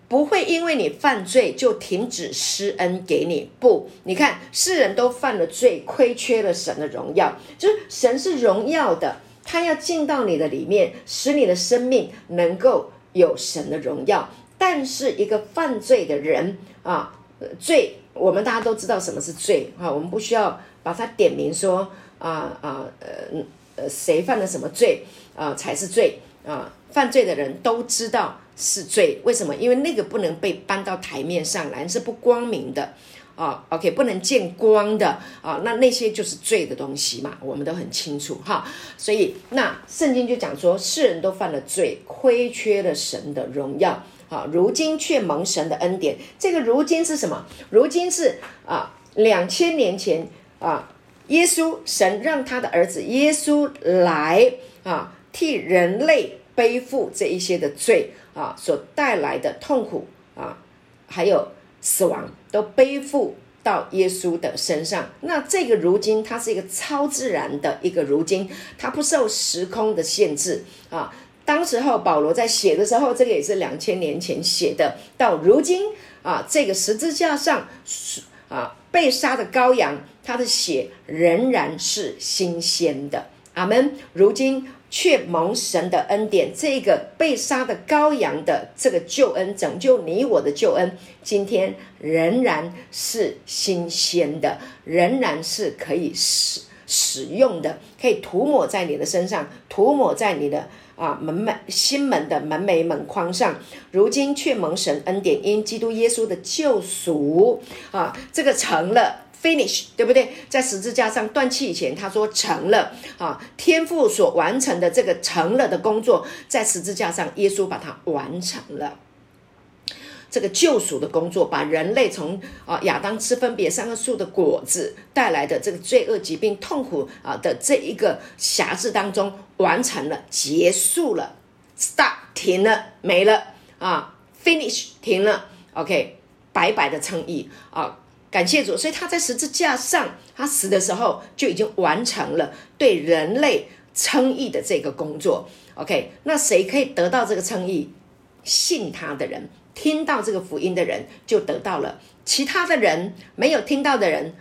不会因为你犯罪就停止施恩给你。不，你看，世人都犯了罪，亏缺了神的荣耀，就是神是荣耀的，他要进到你的里面，使你的生命能够有神的荣耀。但是一个犯罪的人啊，罪，我们大家都知道什么是罪啊，我们不需要把它点名说。啊啊呃呃，谁犯了什么罪啊才是罪啊？犯罪的人都知道是罪，为什么？因为那个不能被搬到台面上来，是不光明的啊。OK，不能见光的啊，那那些就是罪的东西嘛，我们都很清楚哈。所以那圣经就讲说，世人都犯了罪，亏缺了神的荣耀啊，如今却蒙神的恩典。这个如今是什么？如今是啊，两千年前啊。耶稣，神让他的儿子耶稣来啊，替人类背负这一些的罪啊，所带来的痛苦啊，还有死亡，都背负到耶稣的身上。那这个如今，它是一个超自然的一个如今，它不受时空的限制啊。当时候保罗在写的时候，这个也是两千年前写的，到如今啊，这个十字架上啊。被杀的羔羊，他的血仍然是新鲜的。阿门。如今却蒙神的恩典，这个被杀的羔羊的这个救恩，拯救你我的救恩，今天仍然是新鲜的，仍然是可以使使用的，可以涂抹在你的身上，涂抹在你的。啊，门门心门的门楣门框上，如今却蒙神恩典，因基督耶稣的救赎啊，这个成了 finish，对不对？在十字架上断气以前，他说成了啊，天父所完成的这个成了的工作，在十字架上，耶稣把它完成了。这个救赎的工作，把人类从啊亚当吃分别善恶树的果子带来的这个罪恶、疾病、痛苦啊的这一个瑕疵当中完成了，结束了，stop 停了，没了啊，finish 停了，OK，白白的称义啊，感谢主，所以他在十字架上，他死的时候就已经完成了对人类称义的这个工作，OK，那谁可以得到这个称义？信他的人。听到这个福音的人就得到了，其他的人没有听到的人，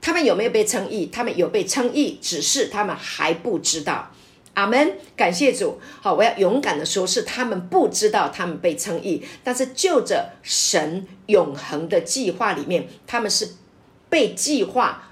他们有没有被称义？他们有被称义，只是他们还不知道。阿门，感谢主。好，我要勇敢的说，是他们不知道他们被称义，但是就着神永恒的计划里面，他们是被计划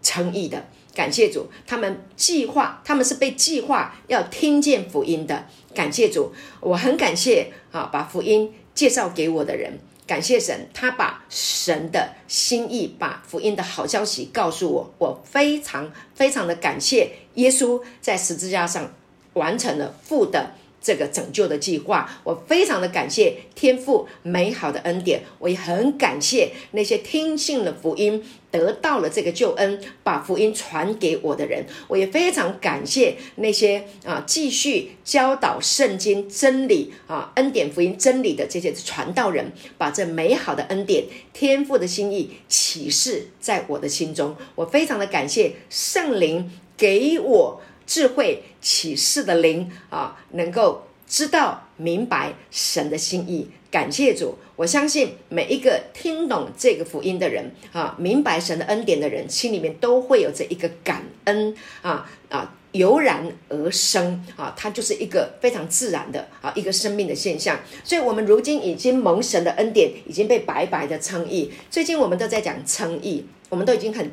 称义的。感谢主，他们计划，他们是被计划要听见福音的。感谢主，我很感谢啊，把福音。介绍给我的人，感谢神，他把神的心意，把福音的好消息告诉我，我非常非常的感谢耶稣在十字架上完成了父的。这个拯救的计划，我非常的感谢天父美好的恩典，我也很感谢那些听信了福音，得到了这个救恩，把福音传给我的人，我也非常感谢那些啊继续教导圣经真理啊恩典福音真理的这些传道人，把这美好的恩典天父的心意启示在我的心中，我非常的感谢圣灵给我。智慧启示的灵啊，能够知道明白神的心意。感谢主，我相信每一个听懂这个福音的人啊，明白神的恩典的人，心里面都会有这一个感恩啊啊，油然而生啊，它就是一个非常自然的啊一个生命的现象。所以，我们如今已经蒙神的恩典，已经被白白的称义。最近我们都在讲称义，我们都已经很。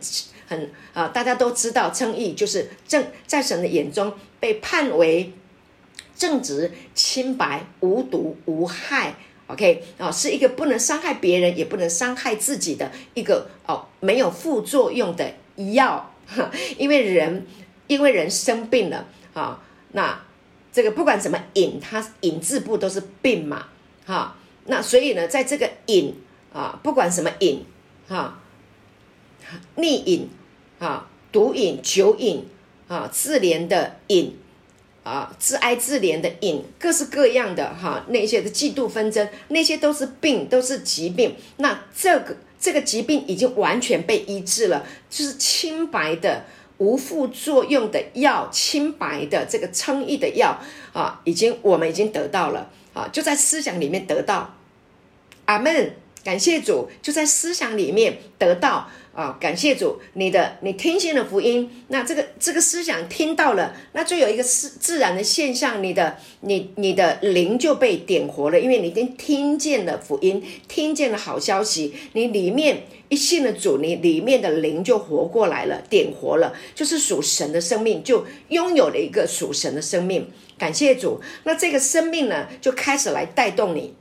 很啊，大家都知道，称义就是正在神的眼中被判为正直、清白、无毒、无害。OK 啊，是一个不能伤害别人，也不能伤害自己的一个哦，没有副作用的药。[LAUGHS] 因为人因为人生病了啊，那这个不管怎么引，它引字部都是病嘛。哈，那所以呢，在这个瘾啊，不管什么瘾，哈，逆瘾啊，毒瘾、酒瘾啊，自怜的瘾啊，自哀自怜的瘾，各式各样的哈，那些的嫉妒纷争，那些都是病，都是疾病。那这个这个疾病已经完全被医治了，就是清白的。无副作用的药，清白的这个称义的药啊，已经我们已经得到了啊，就在思想里面得到。阿门，感谢主，就在思想里面得到啊，感谢主，你的你听信了福音，那这个这个思想听到了，那就有一个自自然的现象，你的你你的灵就被点活了，因为你已经听见了福音，听见了好消息，你里面。一信了主，你里面的灵就活过来了，点活了，就是属神的生命，就拥有了一个属神的生命。感谢主，那这个生命呢，就开始来带动你。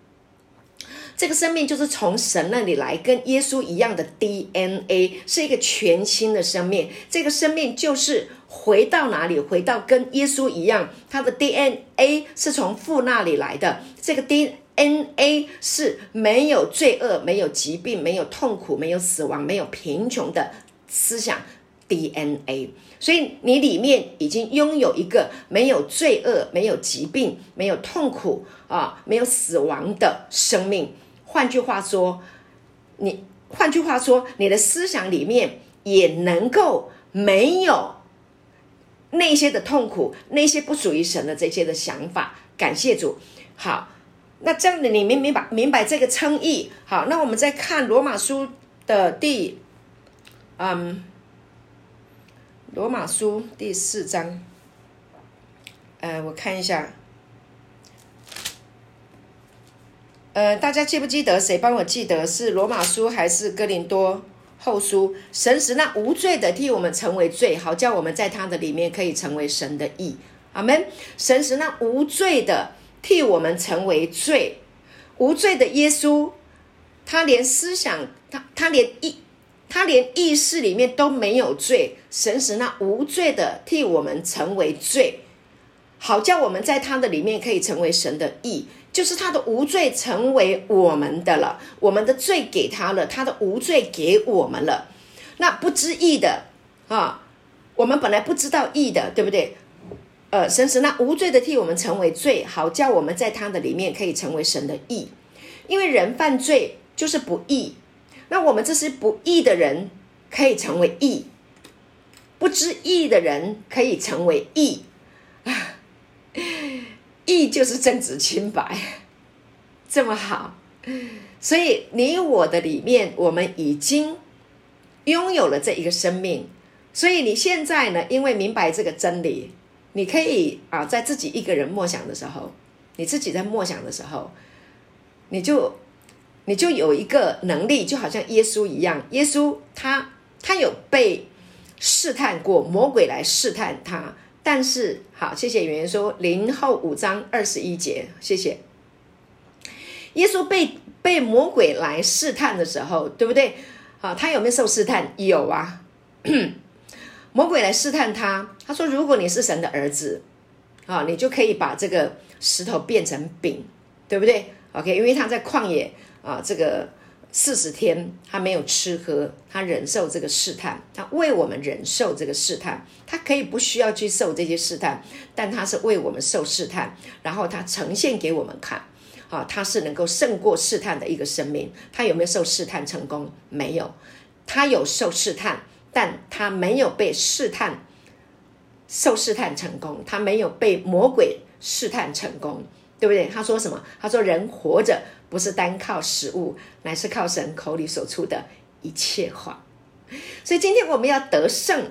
这个生命就是从神那里来，跟耶稣一样的 DNA，是一个全新的生命。这个生命就是回到哪里？回到跟耶稣一样，他的 DNA 是从父那里来的。这个 DNA。是没有罪恶、没有疾病、没有痛苦、没有死亡、没有贫穷的思想 D N A，所以你里面已经拥有一个没有罪恶、没有疾病、没有痛苦啊、没有死亡的生命。换句话说，你换句话说，你的思想里面也能够没有那些的痛苦、那些不属于神的这些的想法。感谢主，好。那这样的你明明白明白这个称义，好，那我们再看罗马书的第，嗯，罗马书第四章，呃，我看一下，呃，大家记不记得？谁帮我记得是罗马书还是哥林多后书？神使那无罪的替我们成为罪，好叫我们在他的里面可以成为神的义。阿门。神使那无罪的。替我们成为罪，无罪的耶稣，他连思想，他他连意，他连意识里面都没有罪。神使那无罪的替我们成为罪，好叫我们在他的里面可以成为神的义，就是他的无罪成为我们的了，我们的罪给他了，他的无罪给我们了。那不知义的啊，我们本来不知道义的，对不对？呃，神使那无罪的替我们成为罪，好叫我们在他的里面可以成为神的义。因为人犯罪就是不义，那我们这些不义的人可以成为义，不知义的人可以成为义。啊，义就是正直清白，这么好。所以你我的里面，我们已经拥有了这一个生命。所以你现在呢，因为明白这个真理。你可以啊，在自己一个人默想的时候，你自己在默想的时候，你就你就有一个能力，就好像耶稣一样。耶稣他他有被试探过，魔鬼来试探他。但是好，谢谢圆圆说零后五章二十一节，谢谢。耶稣被被魔鬼来试探的时候，对不对？好，他有没有受试探？有啊。[COUGHS] 魔鬼来试探他，他说：“如果你是神的儿子，啊，你就可以把这个石头变成饼，对不对？OK，因为他在旷野啊，这个四十天他没有吃喝，他忍受这个试探，他为我们忍受这个试探，他可以不需要去受这些试探，但他是为我们受试探，然后他呈现给我们看，啊，他是能够胜过试探的一个生命。他有没有受试探成功？没有，他有受试探。”但他没有被试探，受试探成功，他没有被魔鬼试探成功，对不对？他说什么？他说人活着不是单靠食物，乃是靠神口里所出的一切话。所以今天我们要得胜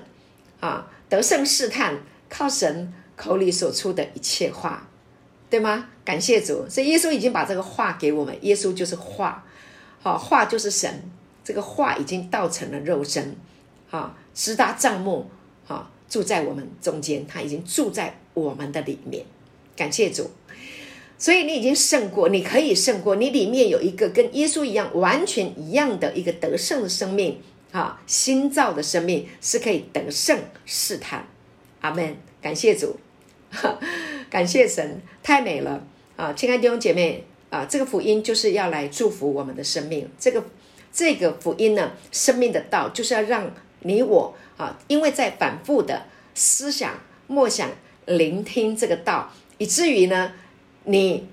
啊，得胜试探，靠神口里所出的一切话，对吗？感谢主，所以耶稣已经把这个话给我们，耶稣就是话，好，话就是神，这个话已经道成了肉身。啊，直达帐幕，啊，住在我们中间，他已经住在我们的里面，感谢主。所以你已经胜过，你可以胜过，你里面有一个跟耶稣一样完全一样的一个得胜的生命，啊，新造的生命是可以得胜试探。阿门，感谢主，[LAUGHS] 感谢神，太美了啊！亲爱的弟兄姐妹，啊，这个福音就是要来祝福我们的生命。这个这个福音呢，生命的道就是要让你我啊，因为在反复的思想、默想、聆听这个道，以至于呢，你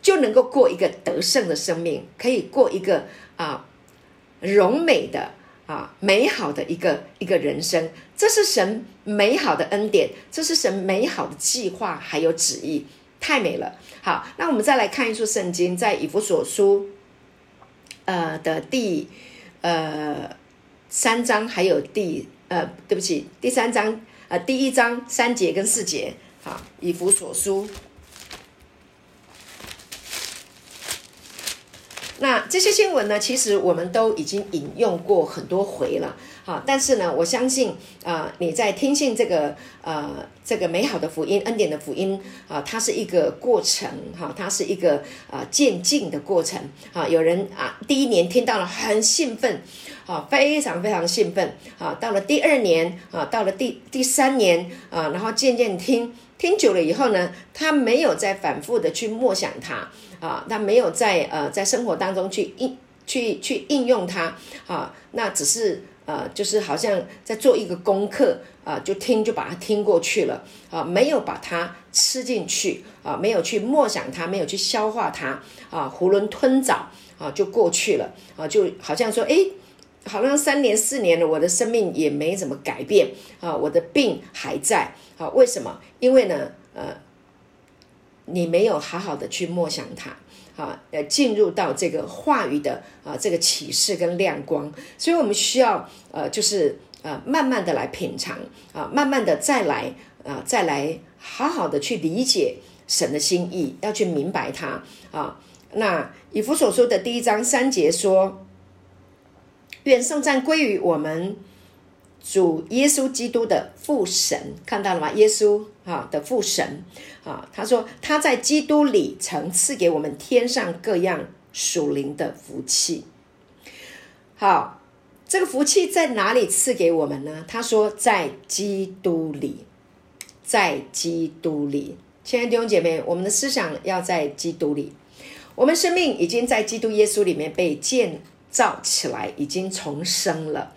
就能够过一个得胜的生命，可以过一个啊荣美的啊美好的一个一个人生。这是神美好的恩典，这是神美好的计划还有旨意，太美了。好，那我们再来看一处圣经，在以弗所书呃的第呃三章，还有第呃对不起第三章呃第一章三节跟四节。好，以弗所书。那这些新闻呢，其实我们都已经引用过很多回了，好，但是呢，我相信啊、呃，你在听信这个呃这个美好的福音、恩典的福音啊、它是一个过程哈、它是一个啊、呃、渐进的过程啊、有人啊，第一年听到了很兴奋啊、非常非常兴奋啊、到了第二年啊、到了第第三年啊、然后渐渐听听久了以后呢，他没有再反复的去默想它。啊，他没有在呃在生活当中去应去去应用它啊，那只是呃就是好像在做一个功课啊，就听就把它听过去了啊，没有把它吃进去啊，没有去默想它，没有去消化它啊，囫囵吞枣啊就过去了啊，就好像说哎，好像三年四年了，我的生命也没怎么改变啊，我的病还在啊，为什么？因为呢呃。你没有好好的去默想它，啊，呃，进入到这个话语的啊这个启示跟亮光，所以我们需要呃，就是呃，慢慢的来品尝啊，慢慢的再来啊，再来好好的去理解神的心意，要去明白它啊。那以弗所书的第一章三节说：“愿颂赞归于我们。”主耶稣基督的父神看到了吗？耶稣啊的父神啊，他说他在基督里曾赐给我们天上各样属灵的福气。好，这个福气在哪里赐给我们呢？他说在基督里，在基督里。亲爱的弟兄姐妹，我们的思想要在基督里，我们生命已经在基督耶稣里面被建造起来，已经重生了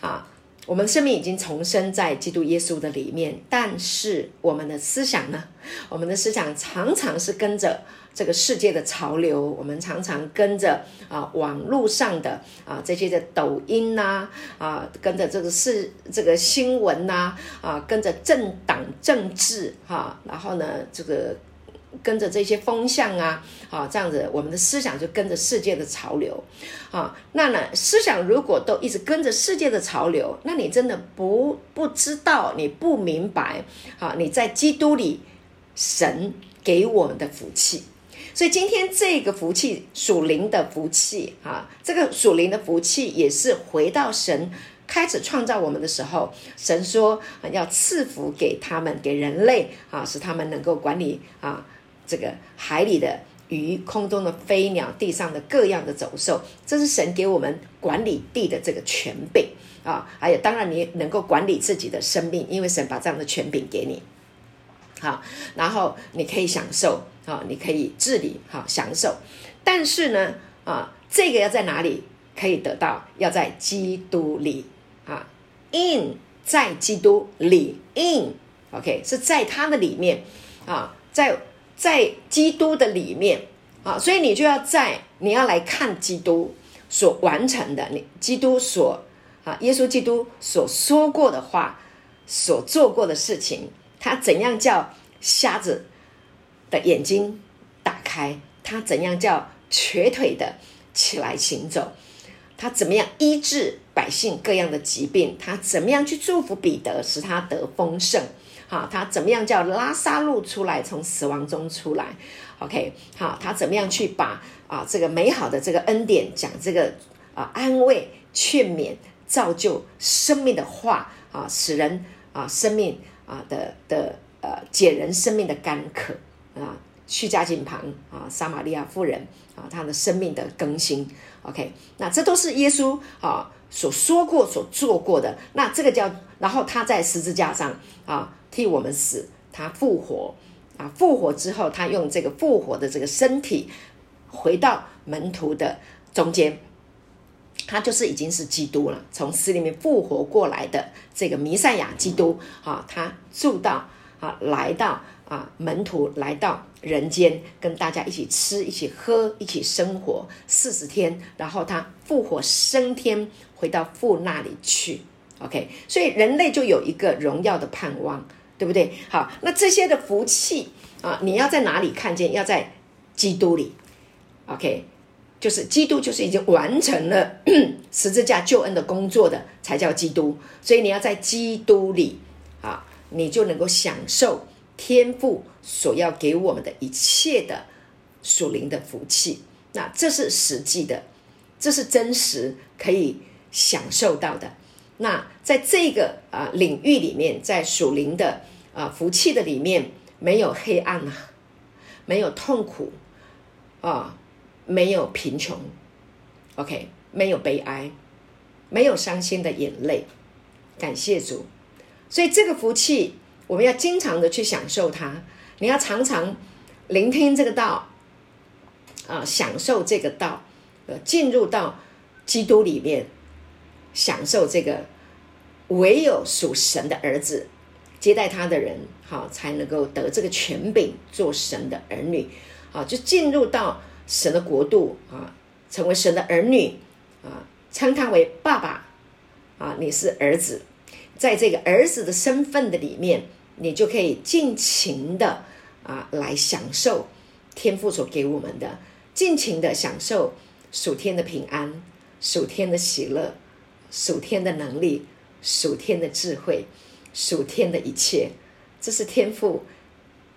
啊。我们生命已经重生在基督耶稣的里面，但是我们的思想呢？我们的思想常常是跟着这个世界的潮流，我们常常跟着啊网络上的啊这些的抖音呐啊，跟着这个是这个新闻呐啊，跟着政党政治哈、然后呢这个。跟着这些风向啊，啊，这样子，我们的思想就跟着世界的潮流，啊，那呢，思想如果都一直跟着世界的潮流，那你真的不不知道，你不明白，啊，你在基督里，神给我们的福气，所以今天这个福气属灵的福气，啊，这个属灵的福气也是回到神开始创造我们的时候，神说要赐福给他们，给人类，啊，使他们能够管理啊。这个海里的鱼、空中的飞鸟、地上的各样的走兽，这是神给我们管理地的这个权柄啊！还有，当然你能够管理自己的生命，因为神把这样的权柄给你，好，然后你可以享受啊，你可以治理好享受。但是呢，啊，这个要在哪里可以得到？要在基督里啊，in 在基督里，in，OK，是在他的里面啊，在。在基督的里面啊，所以你就要在你要来看基督所完成的，你基督所啊，耶稣基督所说过的话，所做过的事情，他怎样叫瞎子的眼睛打开，他怎样叫瘸腿的起来行走，他怎么样医治百姓各样的疾病，他怎么样去祝福彼得，使他得丰盛。好，他怎么样叫拉撒路出来，从死亡中出来？OK，好，他怎么样去把啊这个美好的这个恩典讲这个啊安慰、劝勉、造就生命的话啊，使人啊生命啊的的呃解人生命的干渴啊，去加近旁啊撒玛利亚妇人啊，他的生命的更新。OK，那这都是耶稣啊所说过、所做过的。那这个叫，然后他在十字架上啊。替我们死，他复活啊！复活之后，他用这个复活的这个身体回到门徒的中间。他就是已经是基督了，从死里面复活过来的这个弥赛亚基督啊，他住到啊，来到啊，门徒来到人间，跟大家一起吃、一起喝、一起生活四十天，然后他复活升天，回到父那里去。OK，所以人类就有一个荣耀的盼望，对不对？好，那这些的福气啊，你要在哪里看见？要在基督里。OK。就是基督，就是已经完成了 [CLEARS THROAT] 十字架救恩的工作的，才叫基督。所以你要在基督里啊，你就能够享受天父所要给我们的一切的属灵的福气。那这是实际的，这是真实可以享受到的。那在这个啊领域里面，在属灵的啊福气的里面，没有黑暗啊，没有痛苦啊。没有贫穷，OK，没有悲哀，没有伤心的眼泪，感谢主。所以这个福气，我们要经常的去享受它。你要常常聆听这个道，啊，享受这个道，呃，进入到基督里面，享受这个唯有属神的儿子接待他的人，好，才能够得这个权柄做神的儿女，好，就进入到。神的国度啊，成为神的儿女啊，称他为爸爸啊，你是儿子，在这个儿子的身份的里面，你就可以尽情的啊来享受天父所给我们的，尽情的享受属天的平安、属天的喜乐、属天的能力、属天的智慧、属天的一切，这是天赋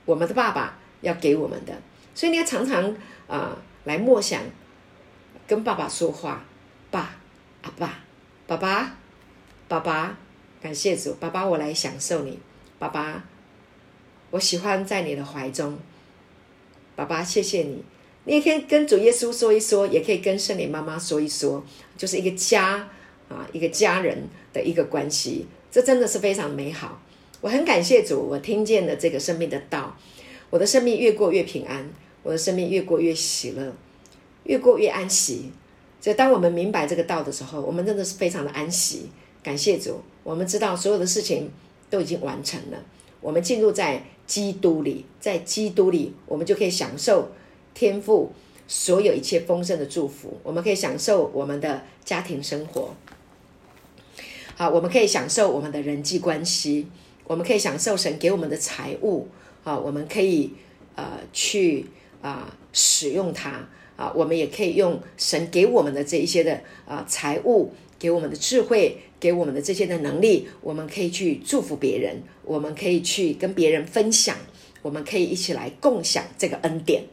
我们的爸爸要给我们的，所以你要常常。啊，来默想，跟爸爸说话，爸，阿爸，爸爸，爸爸，感谢主，爸爸，我来享受你，爸爸，我喜欢在你的怀中，爸爸，谢谢你，你也可以跟主耶稣说一说，也可以跟圣灵妈妈说一说，就是一个家啊，一个家人的一个关系，这真的是非常美好。我很感谢主，我听见了这个生命的道，我的生命越过越平安。我的生命越过越喜乐，越过越安息。所以，当我们明白这个道的时候，我们真的是非常的安息。感谢主，我们知道所有的事情都已经完成了。我们进入在基督里，在基督里，我们就可以享受天父所有一切丰盛的祝福。我们可以享受我们的家庭生活，好，我们可以享受我们的人际关系，我们可以享受神给我们的财物，好，我们可以呃去。啊，使用它啊，我们也可以用神给我们的这一些的啊财物，给我们的智慧，给我们的这些的能力，我们可以去祝福别人，我们可以去跟别人分享，我们可以一起来共享这个恩典，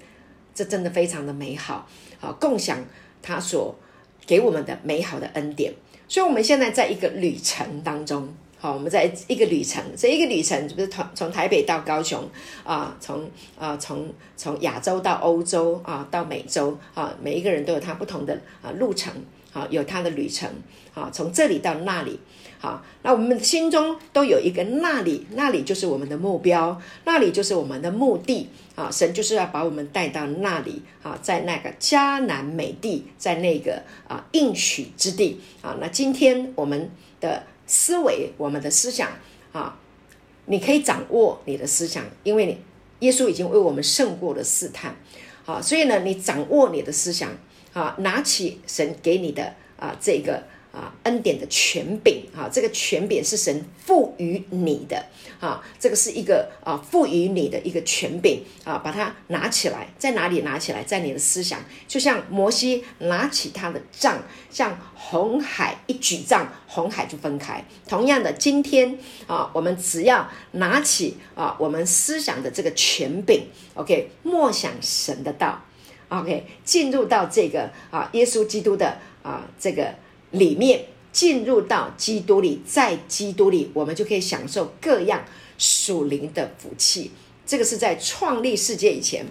这真的非常的美好。啊，共享他所给我们的美好的恩典，所以我们现在在一个旅程当中。好，我们在一个旅程，这一个旅程不是从从台北到高雄啊，从啊从从亚洲到欧洲啊，到美洲啊，每一个人都有他不同的啊路程，好，有他的旅程，好，从这里到那里，好，那我们心中都有一个那里，那里就是我们的目标，那里就是我们的目的，啊，神就是要把我们带到那里，啊，在那个迦南美地，在那个啊应许之地，啊，那今天我们的。思维，我们的思想啊，你可以掌握你的思想，因为你耶稣已经为我们胜过了试探，好，所以呢，你掌握你的思想啊，拿起神给你的啊这个。啊，恩典的权柄，啊，这个权柄是神赋予你的，啊，这个是一个啊赋予你的一个权柄，啊，把它拿起来，在哪里拿起来？在你的思想，就像摩西拿起他的杖，像红海一举杖，红海就分开。同样的，今天啊，我们只要拿起啊我们思想的这个权柄，OK，默想神的道，OK，进入到这个啊耶稣基督的啊这个。里面进入到基督里，在基督里，我们就可以享受各样属灵的福气。这个是在创立世界以前，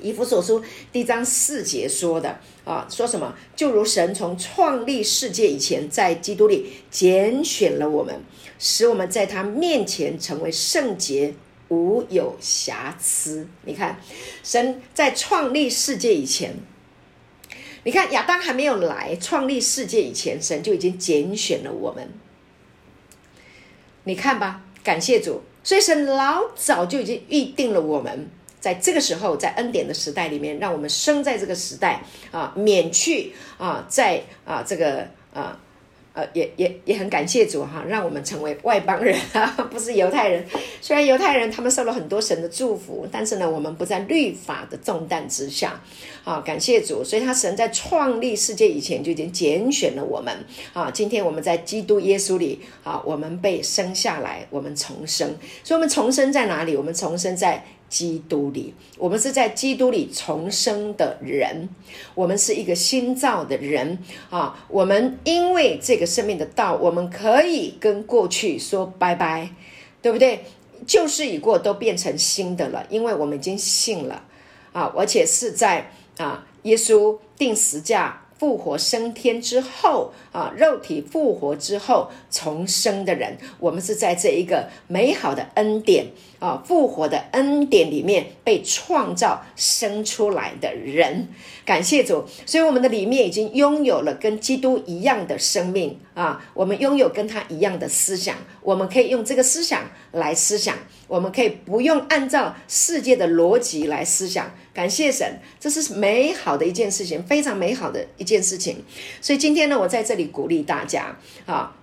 以弗所书第一章四节说的啊，说什么？就如神从创立世界以前，在基督里拣选了我们，使我们在他面前成为圣洁无有瑕疵。你看，神在创立世界以前，你看亚当还没有来创立世界以前，神就已经拣选了我们。你看吧，感谢主，所以神老早就已经预定了我们，在这个时候，在恩典的时代里面，让我们生在这个时代啊，免去啊，在啊这个啊。呃，也也也很感谢主哈，让我们成为外邦人啊，不是犹太人。虽然犹太人他们受了很多神的祝福，但是呢，我们不在律法的重担之下。啊，感谢主，所以他神在创立世界以前就已经拣选了我们。啊，今天我们在基督耶稣里啊，我们被生下来，我们重生。所以，我们重生在哪里？我们重生在。基督里，我们是在基督里重生的人，我们是一个新造的人啊！我们因为这个生命的道，我们可以跟过去说拜拜，对不对？旧事已过，都变成新的了，因为我们已经信了啊！而且是在啊，耶稣钉十架。复活升天之后啊，肉体复活之后重生的人，我们是在这一个美好的恩典啊，复活的恩典里面被创造生出来的人。感谢主，所以我们的里面已经拥有了跟基督一样的生命啊，我们拥有跟他一样的思想，我们可以用这个思想来思想，我们可以不用按照世界的逻辑来思想。感谢神，这是美好的一件事情，非常美好的一件事情。所以今天呢，我在这里鼓励大家啊，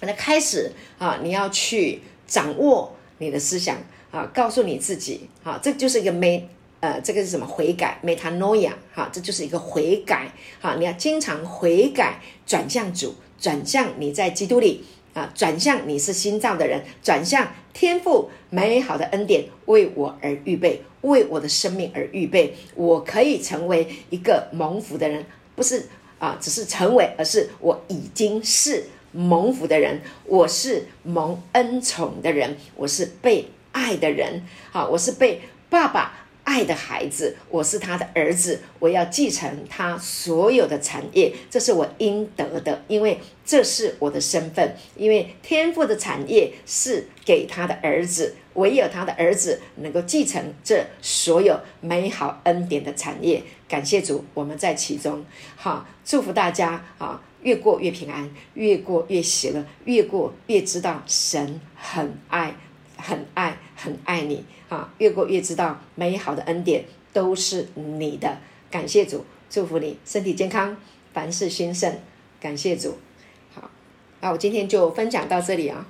那开始啊，你要去掌握你的思想啊，告诉你自己啊，这就是一个美呃，这个是什么悔改？metanoia 哈，这就是一个悔改哈，你要经常悔改，转向主，转向你在基督里。啊，转向你是新造的人，转向天赋美好的恩典为我而预备，为我的生命而预备。我可以成为一个蒙福的人，不是啊，只是成为，而是我已经是蒙福的人，我是蒙恩宠的人，我是被爱的人。好，我是被爸爸。爱的孩子，我是他的儿子，我要继承他所有的产业，这是我应得的，因为这是我的身份。因为天赋的产业是给他的儿子，唯有他的儿子能够继承这所有美好恩典的产业。感谢主，我们在其中。好，祝福大家啊，越过越平安，越过越喜乐，越过越知道神很爱。很爱很爱你啊！越过越知道美好的恩典都是你的，感谢主，祝福你身体健康，凡事兴盛，感谢主。好，那我今天就分享到这里啊。